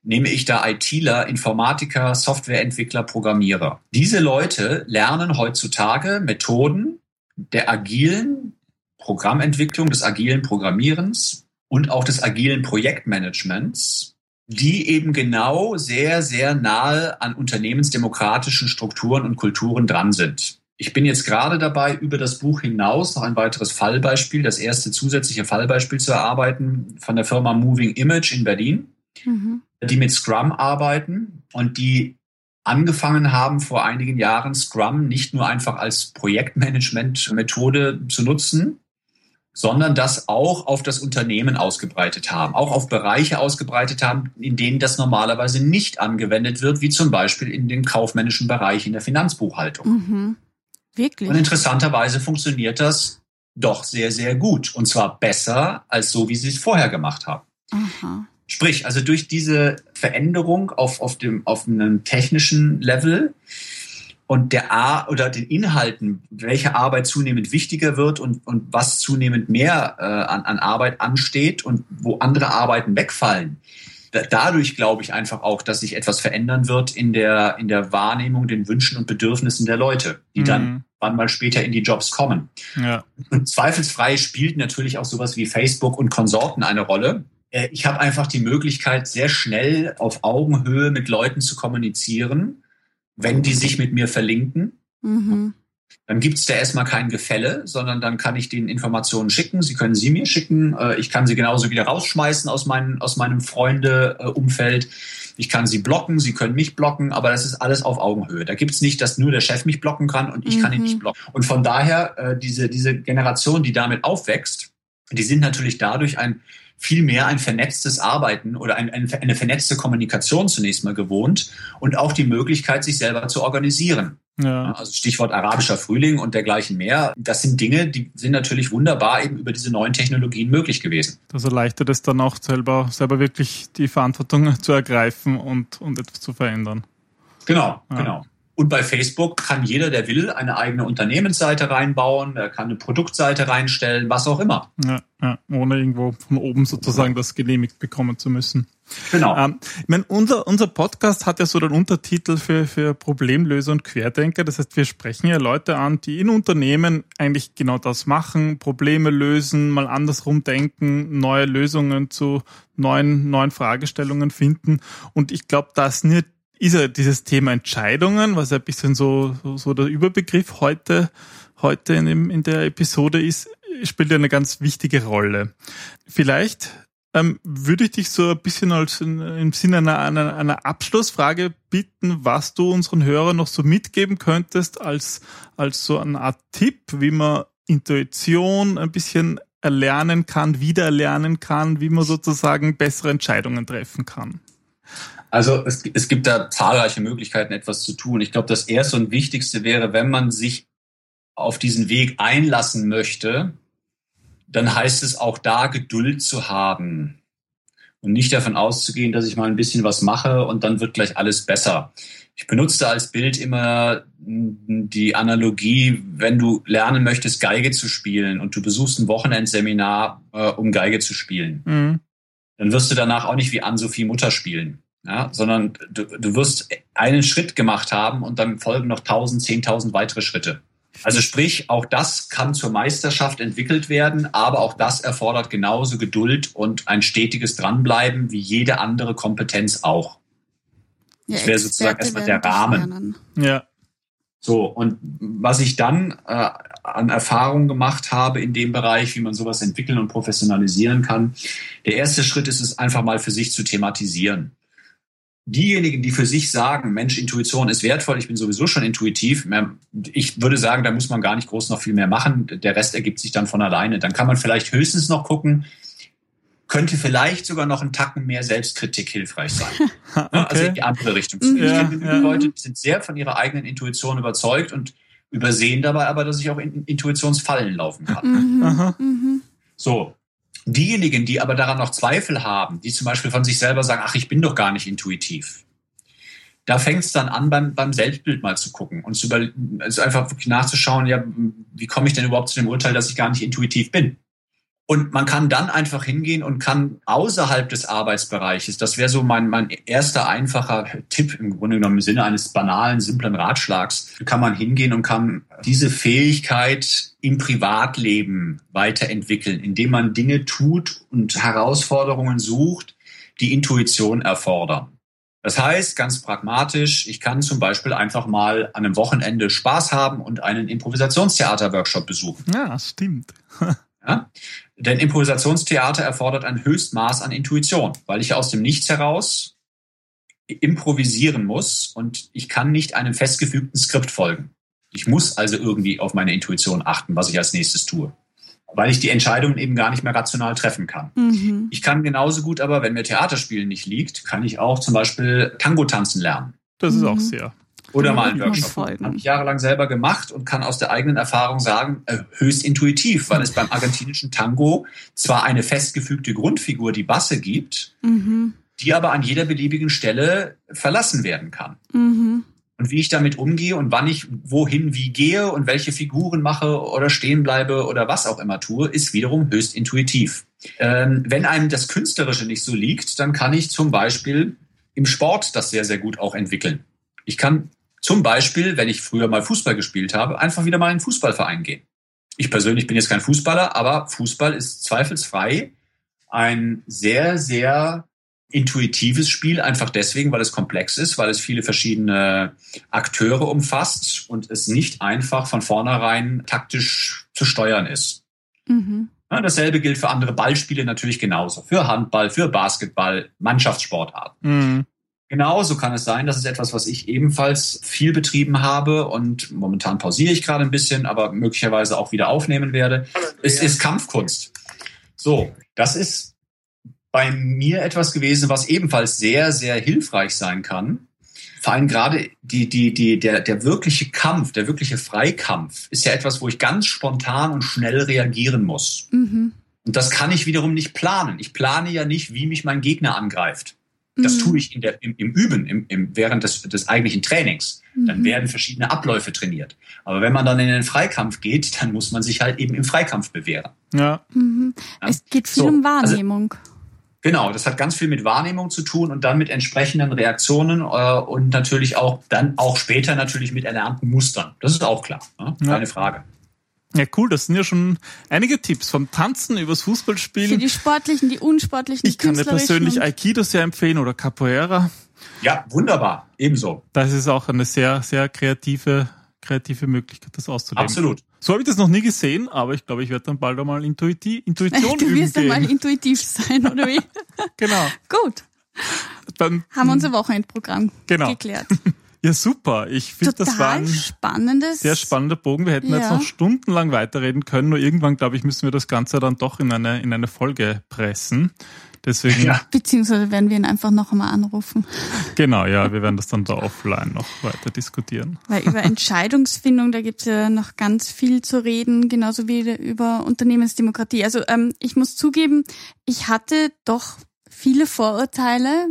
S4: nehme ich da ITler, Informatiker, Softwareentwickler, Programmierer. Diese Leute lernen heutzutage Methoden der agilen Programmentwicklung, des agilen Programmierens und auch des agilen Projektmanagements die eben genau sehr, sehr nahe an unternehmensdemokratischen Strukturen und Kulturen dran sind. Ich bin jetzt gerade dabei, über das Buch hinaus noch ein weiteres Fallbeispiel, das erste zusätzliche Fallbeispiel zu erarbeiten von der Firma Moving Image in Berlin, mhm. die mit Scrum arbeiten und die angefangen haben vor einigen Jahren Scrum nicht nur einfach als Projektmanagement-Methode zu nutzen, sondern das auch auf das Unternehmen ausgebreitet haben, auch auf Bereiche ausgebreitet haben, in denen das normalerweise nicht angewendet wird, wie zum Beispiel in den kaufmännischen Bereich in der Finanzbuchhaltung. Mhm. Wirklich? Und interessanterweise funktioniert das doch sehr, sehr gut. Und zwar besser als so, wie sie es vorher gemacht haben. Aha. Sprich, also durch diese Veränderung auf, auf, dem, auf einem technischen Level und der A oder den Inhalten, welche Arbeit zunehmend wichtiger wird und, und was zunehmend mehr äh, an, an Arbeit ansteht und wo andere Arbeiten wegfallen. Da, dadurch glaube ich einfach auch, dass sich etwas verändern wird in der, in der Wahrnehmung, den Wünschen und Bedürfnissen der Leute, die mhm. dann wann mal später in die Jobs kommen. Ja. Und zweifelsfrei spielt natürlich auch sowas wie Facebook und Konsorten eine Rolle. Äh, ich habe einfach die Möglichkeit, sehr schnell auf Augenhöhe mit Leuten zu kommunizieren wenn die sich mit mir verlinken. Mhm. Dann gibt es da erstmal kein Gefälle, sondern dann kann ich den Informationen schicken. Sie können sie mir schicken. Äh, ich kann sie genauso wieder rausschmeißen aus, mein, aus meinem Freunde-Umfeld. Ich kann sie blocken, sie können mich blocken, aber das ist alles auf Augenhöhe. Da gibt es nicht, dass nur der Chef mich blocken kann und ich mhm. kann ihn nicht blocken. Und von daher, äh, diese, diese Generation, die damit aufwächst, die sind natürlich dadurch ein vielmehr ein vernetztes Arbeiten oder ein, ein, eine vernetzte Kommunikation zunächst mal gewohnt und auch die Möglichkeit, sich selber zu organisieren. Ja. Also Stichwort arabischer Frühling und dergleichen mehr. Das sind Dinge, die sind natürlich wunderbar eben über diese neuen Technologien möglich gewesen.
S2: Das erleichtert es dann auch selber, selber wirklich die Verantwortung (laughs) zu ergreifen und, und etwas zu verändern.
S4: Genau, ja. genau. Und bei Facebook kann jeder, der will, eine eigene Unternehmensseite reinbauen, er kann eine Produktseite reinstellen, was auch immer.
S2: Ja, ja ohne irgendwo von oben sozusagen das genehmigt bekommen zu müssen. Genau. Ähm, ich meine, unser, unser Podcast hat ja so den Untertitel für, für Problemlöser und Querdenker. Das heißt, wir sprechen ja Leute an, die in Unternehmen eigentlich genau das machen, Probleme lösen, mal andersrum denken, neue Lösungen zu neuen, neuen Fragestellungen finden. Und ich glaube, das nicht ist ja dieses Thema Entscheidungen, was ein bisschen so, so, so der Überbegriff heute, heute in, dem, in der Episode ist, spielt ja eine ganz wichtige Rolle. Vielleicht ähm, würde ich dich so ein bisschen als in, im Sinne einer, einer, einer Abschlussfrage bitten, was du unseren Hörern noch so mitgeben könntest als, als so eine Art Tipp, wie man Intuition ein bisschen erlernen kann, wiedererlernen kann, wie man sozusagen bessere Entscheidungen treffen kann.
S4: Also es, es gibt da zahlreiche Möglichkeiten, etwas zu tun. Ich glaube, das erste und wichtigste wäre, wenn man sich auf diesen Weg einlassen möchte, dann heißt es auch da Geduld zu haben und nicht davon auszugehen, dass ich mal ein bisschen was mache und dann wird gleich alles besser. Ich benutze als Bild immer die Analogie, wenn du lernen möchtest, Geige zu spielen und du besuchst ein Wochenendseminar, äh, um Geige zu spielen, mhm. dann wirst du danach auch nicht wie Ann-Sophie Mutter spielen ja, sondern du, du wirst einen Schritt gemacht haben und dann folgen noch tausend, zehntausend weitere Schritte. Also sprich, auch das kann zur Meisterschaft entwickelt werden, aber auch das erfordert genauso Geduld und ein stetiges Dranbleiben wie jede andere Kompetenz auch. Ja, das wäre sozusagen erstmal der Rahmen. Ja. So, und was ich dann äh, an Erfahrungen gemacht habe in dem Bereich, wie man sowas entwickeln und professionalisieren kann, der erste Schritt ist es einfach mal für sich zu thematisieren. Diejenigen, die für sich sagen, Mensch, Intuition ist wertvoll, ich bin sowieso schon intuitiv, ich würde sagen, da muss man gar nicht groß noch viel mehr machen. Der Rest ergibt sich dann von alleine. Dann kann man vielleicht höchstens noch gucken, könnte vielleicht sogar noch ein Tacken mehr Selbstkritik hilfreich sein. (laughs) okay. Also in die andere Richtung zu gehen. Ja, ich kenne ja. Leute, die sind sehr von ihrer eigenen Intuition überzeugt und übersehen dabei aber, dass ich auch in Intuitionsfallen laufen kann. Mhm. Mhm. So, Diejenigen, die aber daran noch Zweifel haben, die zum Beispiel von sich selber sagen, ach, ich bin doch gar nicht intuitiv, da fängt es dann an, beim, beim Selbstbild mal zu gucken und zu über, also einfach wirklich nachzuschauen, ja, wie komme ich denn überhaupt zu dem Urteil, dass ich gar nicht intuitiv bin? Und man kann dann einfach hingehen und kann außerhalb des Arbeitsbereiches, das wäre so mein, mein erster einfacher Tipp im Grunde genommen im Sinne eines banalen, simplen Ratschlags, kann man hingehen und kann diese Fähigkeit im Privatleben weiterentwickeln, indem man Dinge tut und Herausforderungen sucht, die Intuition erfordern. Das heißt, ganz pragmatisch, ich kann zum Beispiel einfach mal an einem Wochenende Spaß haben und einen Improvisationstheater-Workshop besuchen.
S2: Ja, stimmt.
S4: ja? Denn Improvisationstheater erfordert ein Höchstmaß an Intuition, weil ich aus dem Nichts heraus improvisieren muss und ich kann nicht einem festgefügten Skript folgen. Ich muss also irgendwie auf meine Intuition achten, was ich als nächstes tue. Weil ich die Entscheidungen eben gar nicht mehr rational treffen kann. Mhm. Ich kann genauso gut aber, wenn mir Theaterspielen nicht liegt, kann ich auch zum Beispiel Tango tanzen lernen.
S2: Das ist mhm. auch sehr
S4: oder mal einen Workshop. Habe ich jahrelang selber gemacht und kann aus der eigenen Erfahrung sagen, äh, höchst intuitiv, weil es beim argentinischen Tango zwar eine festgefügte Grundfigur, die Basse gibt, mhm. die aber an jeder beliebigen Stelle verlassen werden kann. Mhm. Und wie ich damit umgehe und wann ich wohin wie gehe und welche Figuren mache oder stehen bleibe oder was auch immer tue, ist wiederum höchst intuitiv. Ähm, wenn einem das Künstlerische nicht so liegt, dann kann ich zum Beispiel im Sport das sehr, sehr gut auch entwickeln. Ich kann zum Beispiel, wenn ich früher mal Fußball gespielt habe, einfach wieder mal in einen Fußballverein gehen. Ich persönlich bin jetzt kein Fußballer, aber Fußball ist zweifelsfrei ein sehr, sehr intuitives Spiel, einfach deswegen, weil es komplex ist, weil es viele verschiedene Akteure umfasst und es nicht einfach von vornherein taktisch zu steuern ist. Mhm. Ja, dasselbe gilt für andere Ballspiele natürlich genauso. Für Handball, für Basketball, Mannschaftssportarten. Mhm. Genauso kann es sein, das ist etwas, was ich ebenfalls viel betrieben habe und momentan pausiere ich gerade ein bisschen, aber möglicherweise auch wieder aufnehmen werde. Es ist Kampfkunst. So, das ist bei mir etwas gewesen, was ebenfalls sehr, sehr hilfreich sein kann. Vor allem gerade die, die, die, der, der wirkliche Kampf, der wirkliche Freikampf ist ja etwas, wo ich ganz spontan und schnell reagieren muss. Mhm. Und das kann ich wiederum nicht planen. Ich plane ja nicht, wie mich mein Gegner angreift. Das mhm. tue ich in der, im, im Üben, im, im, während des, des eigentlichen Trainings. Dann mhm. werden verschiedene Abläufe trainiert. Aber wenn man dann in den Freikampf geht, dann muss man sich halt eben im Freikampf bewähren.
S1: Ja. Mhm. ja? Es geht viel so, um also Wahrnehmung. Also,
S4: genau, das hat ganz viel mit Wahrnehmung zu tun und dann mit entsprechenden Reaktionen äh, und natürlich auch dann auch später natürlich mit erlernten Mustern. Das ist auch klar. Ne? Keine ja. Frage.
S2: Ja, cool. Das sind ja schon einige Tipps. Vom Tanzen übers Fußballspielen.
S1: Für die sportlichen, die unsportlichen,
S2: Ich kann dir persönlich Aikido sehr empfehlen oder Capoeira.
S4: Ja, wunderbar. Ebenso.
S2: Das ist auch eine sehr, sehr kreative, kreative Möglichkeit, das auszuleben.
S4: Absolut.
S2: So habe ich das noch nie gesehen, aber ich glaube, ich werde dann bald einmal Intuiti Intuition
S1: du (laughs)
S2: üben.
S1: Du wirst einmal intuitiv sein, oder wie? (laughs)
S2: genau.
S1: Gut. Dann, Haben wir unser Wochenendprogramm genau. geklärt. (laughs)
S2: Ja, super. Ich finde, das war ein
S1: spannendes.
S2: sehr spannender Bogen. Wir hätten ja. jetzt noch stundenlang weiterreden können, nur irgendwann, glaube ich, müssen wir das Ganze dann doch in eine, in eine Folge pressen. Deswegen. Ja.
S1: Beziehungsweise werden wir ihn einfach noch einmal anrufen.
S2: Genau, ja, wir werden das dann da offline noch weiter diskutieren.
S1: Weil über Entscheidungsfindung, da gibt es ja noch ganz viel zu reden, genauso wie über Unternehmensdemokratie. Also ähm, ich muss zugeben, ich hatte doch viele Vorurteile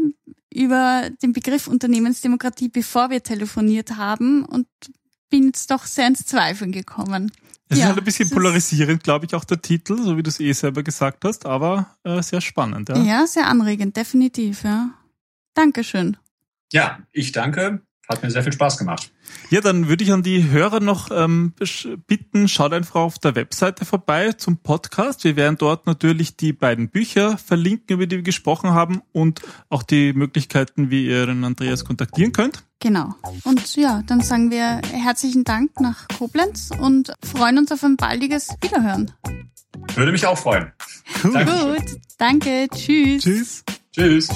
S1: über den Begriff Unternehmensdemokratie, bevor wir telefoniert haben und bin jetzt doch sehr ins Zweifeln gekommen.
S2: Es ja, ist halt ein bisschen polarisierend, glaube ich, auch der Titel, so wie du es eh selber gesagt hast, aber äh, sehr spannend. Ja.
S1: ja, sehr anregend, definitiv, ja. Dankeschön.
S4: Ja, ich danke. Hat mir sehr viel Spaß gemacht.
S2: Ja, dann würde ich an die Hörer noch ähm, bitten, schaut einfach auf der Webseite vorbei zum Podcast. Wir werden dort natürlich die beiden Bücher verlinken, über die wir gesprochen haben und auch die Möglichkeiten, wie ihr den Andreas kontaktieren könnt.
S1: Genau. Und ja, dann sagen wir herzlichen Dank nach Koblenz und freuen uns auf ein baldiges Wiederhören.
S4: Würde mich auch freuen.
S1: Cool. Gut, danke. Tschüss.
S2: Tschüss.
S4: Tschüss.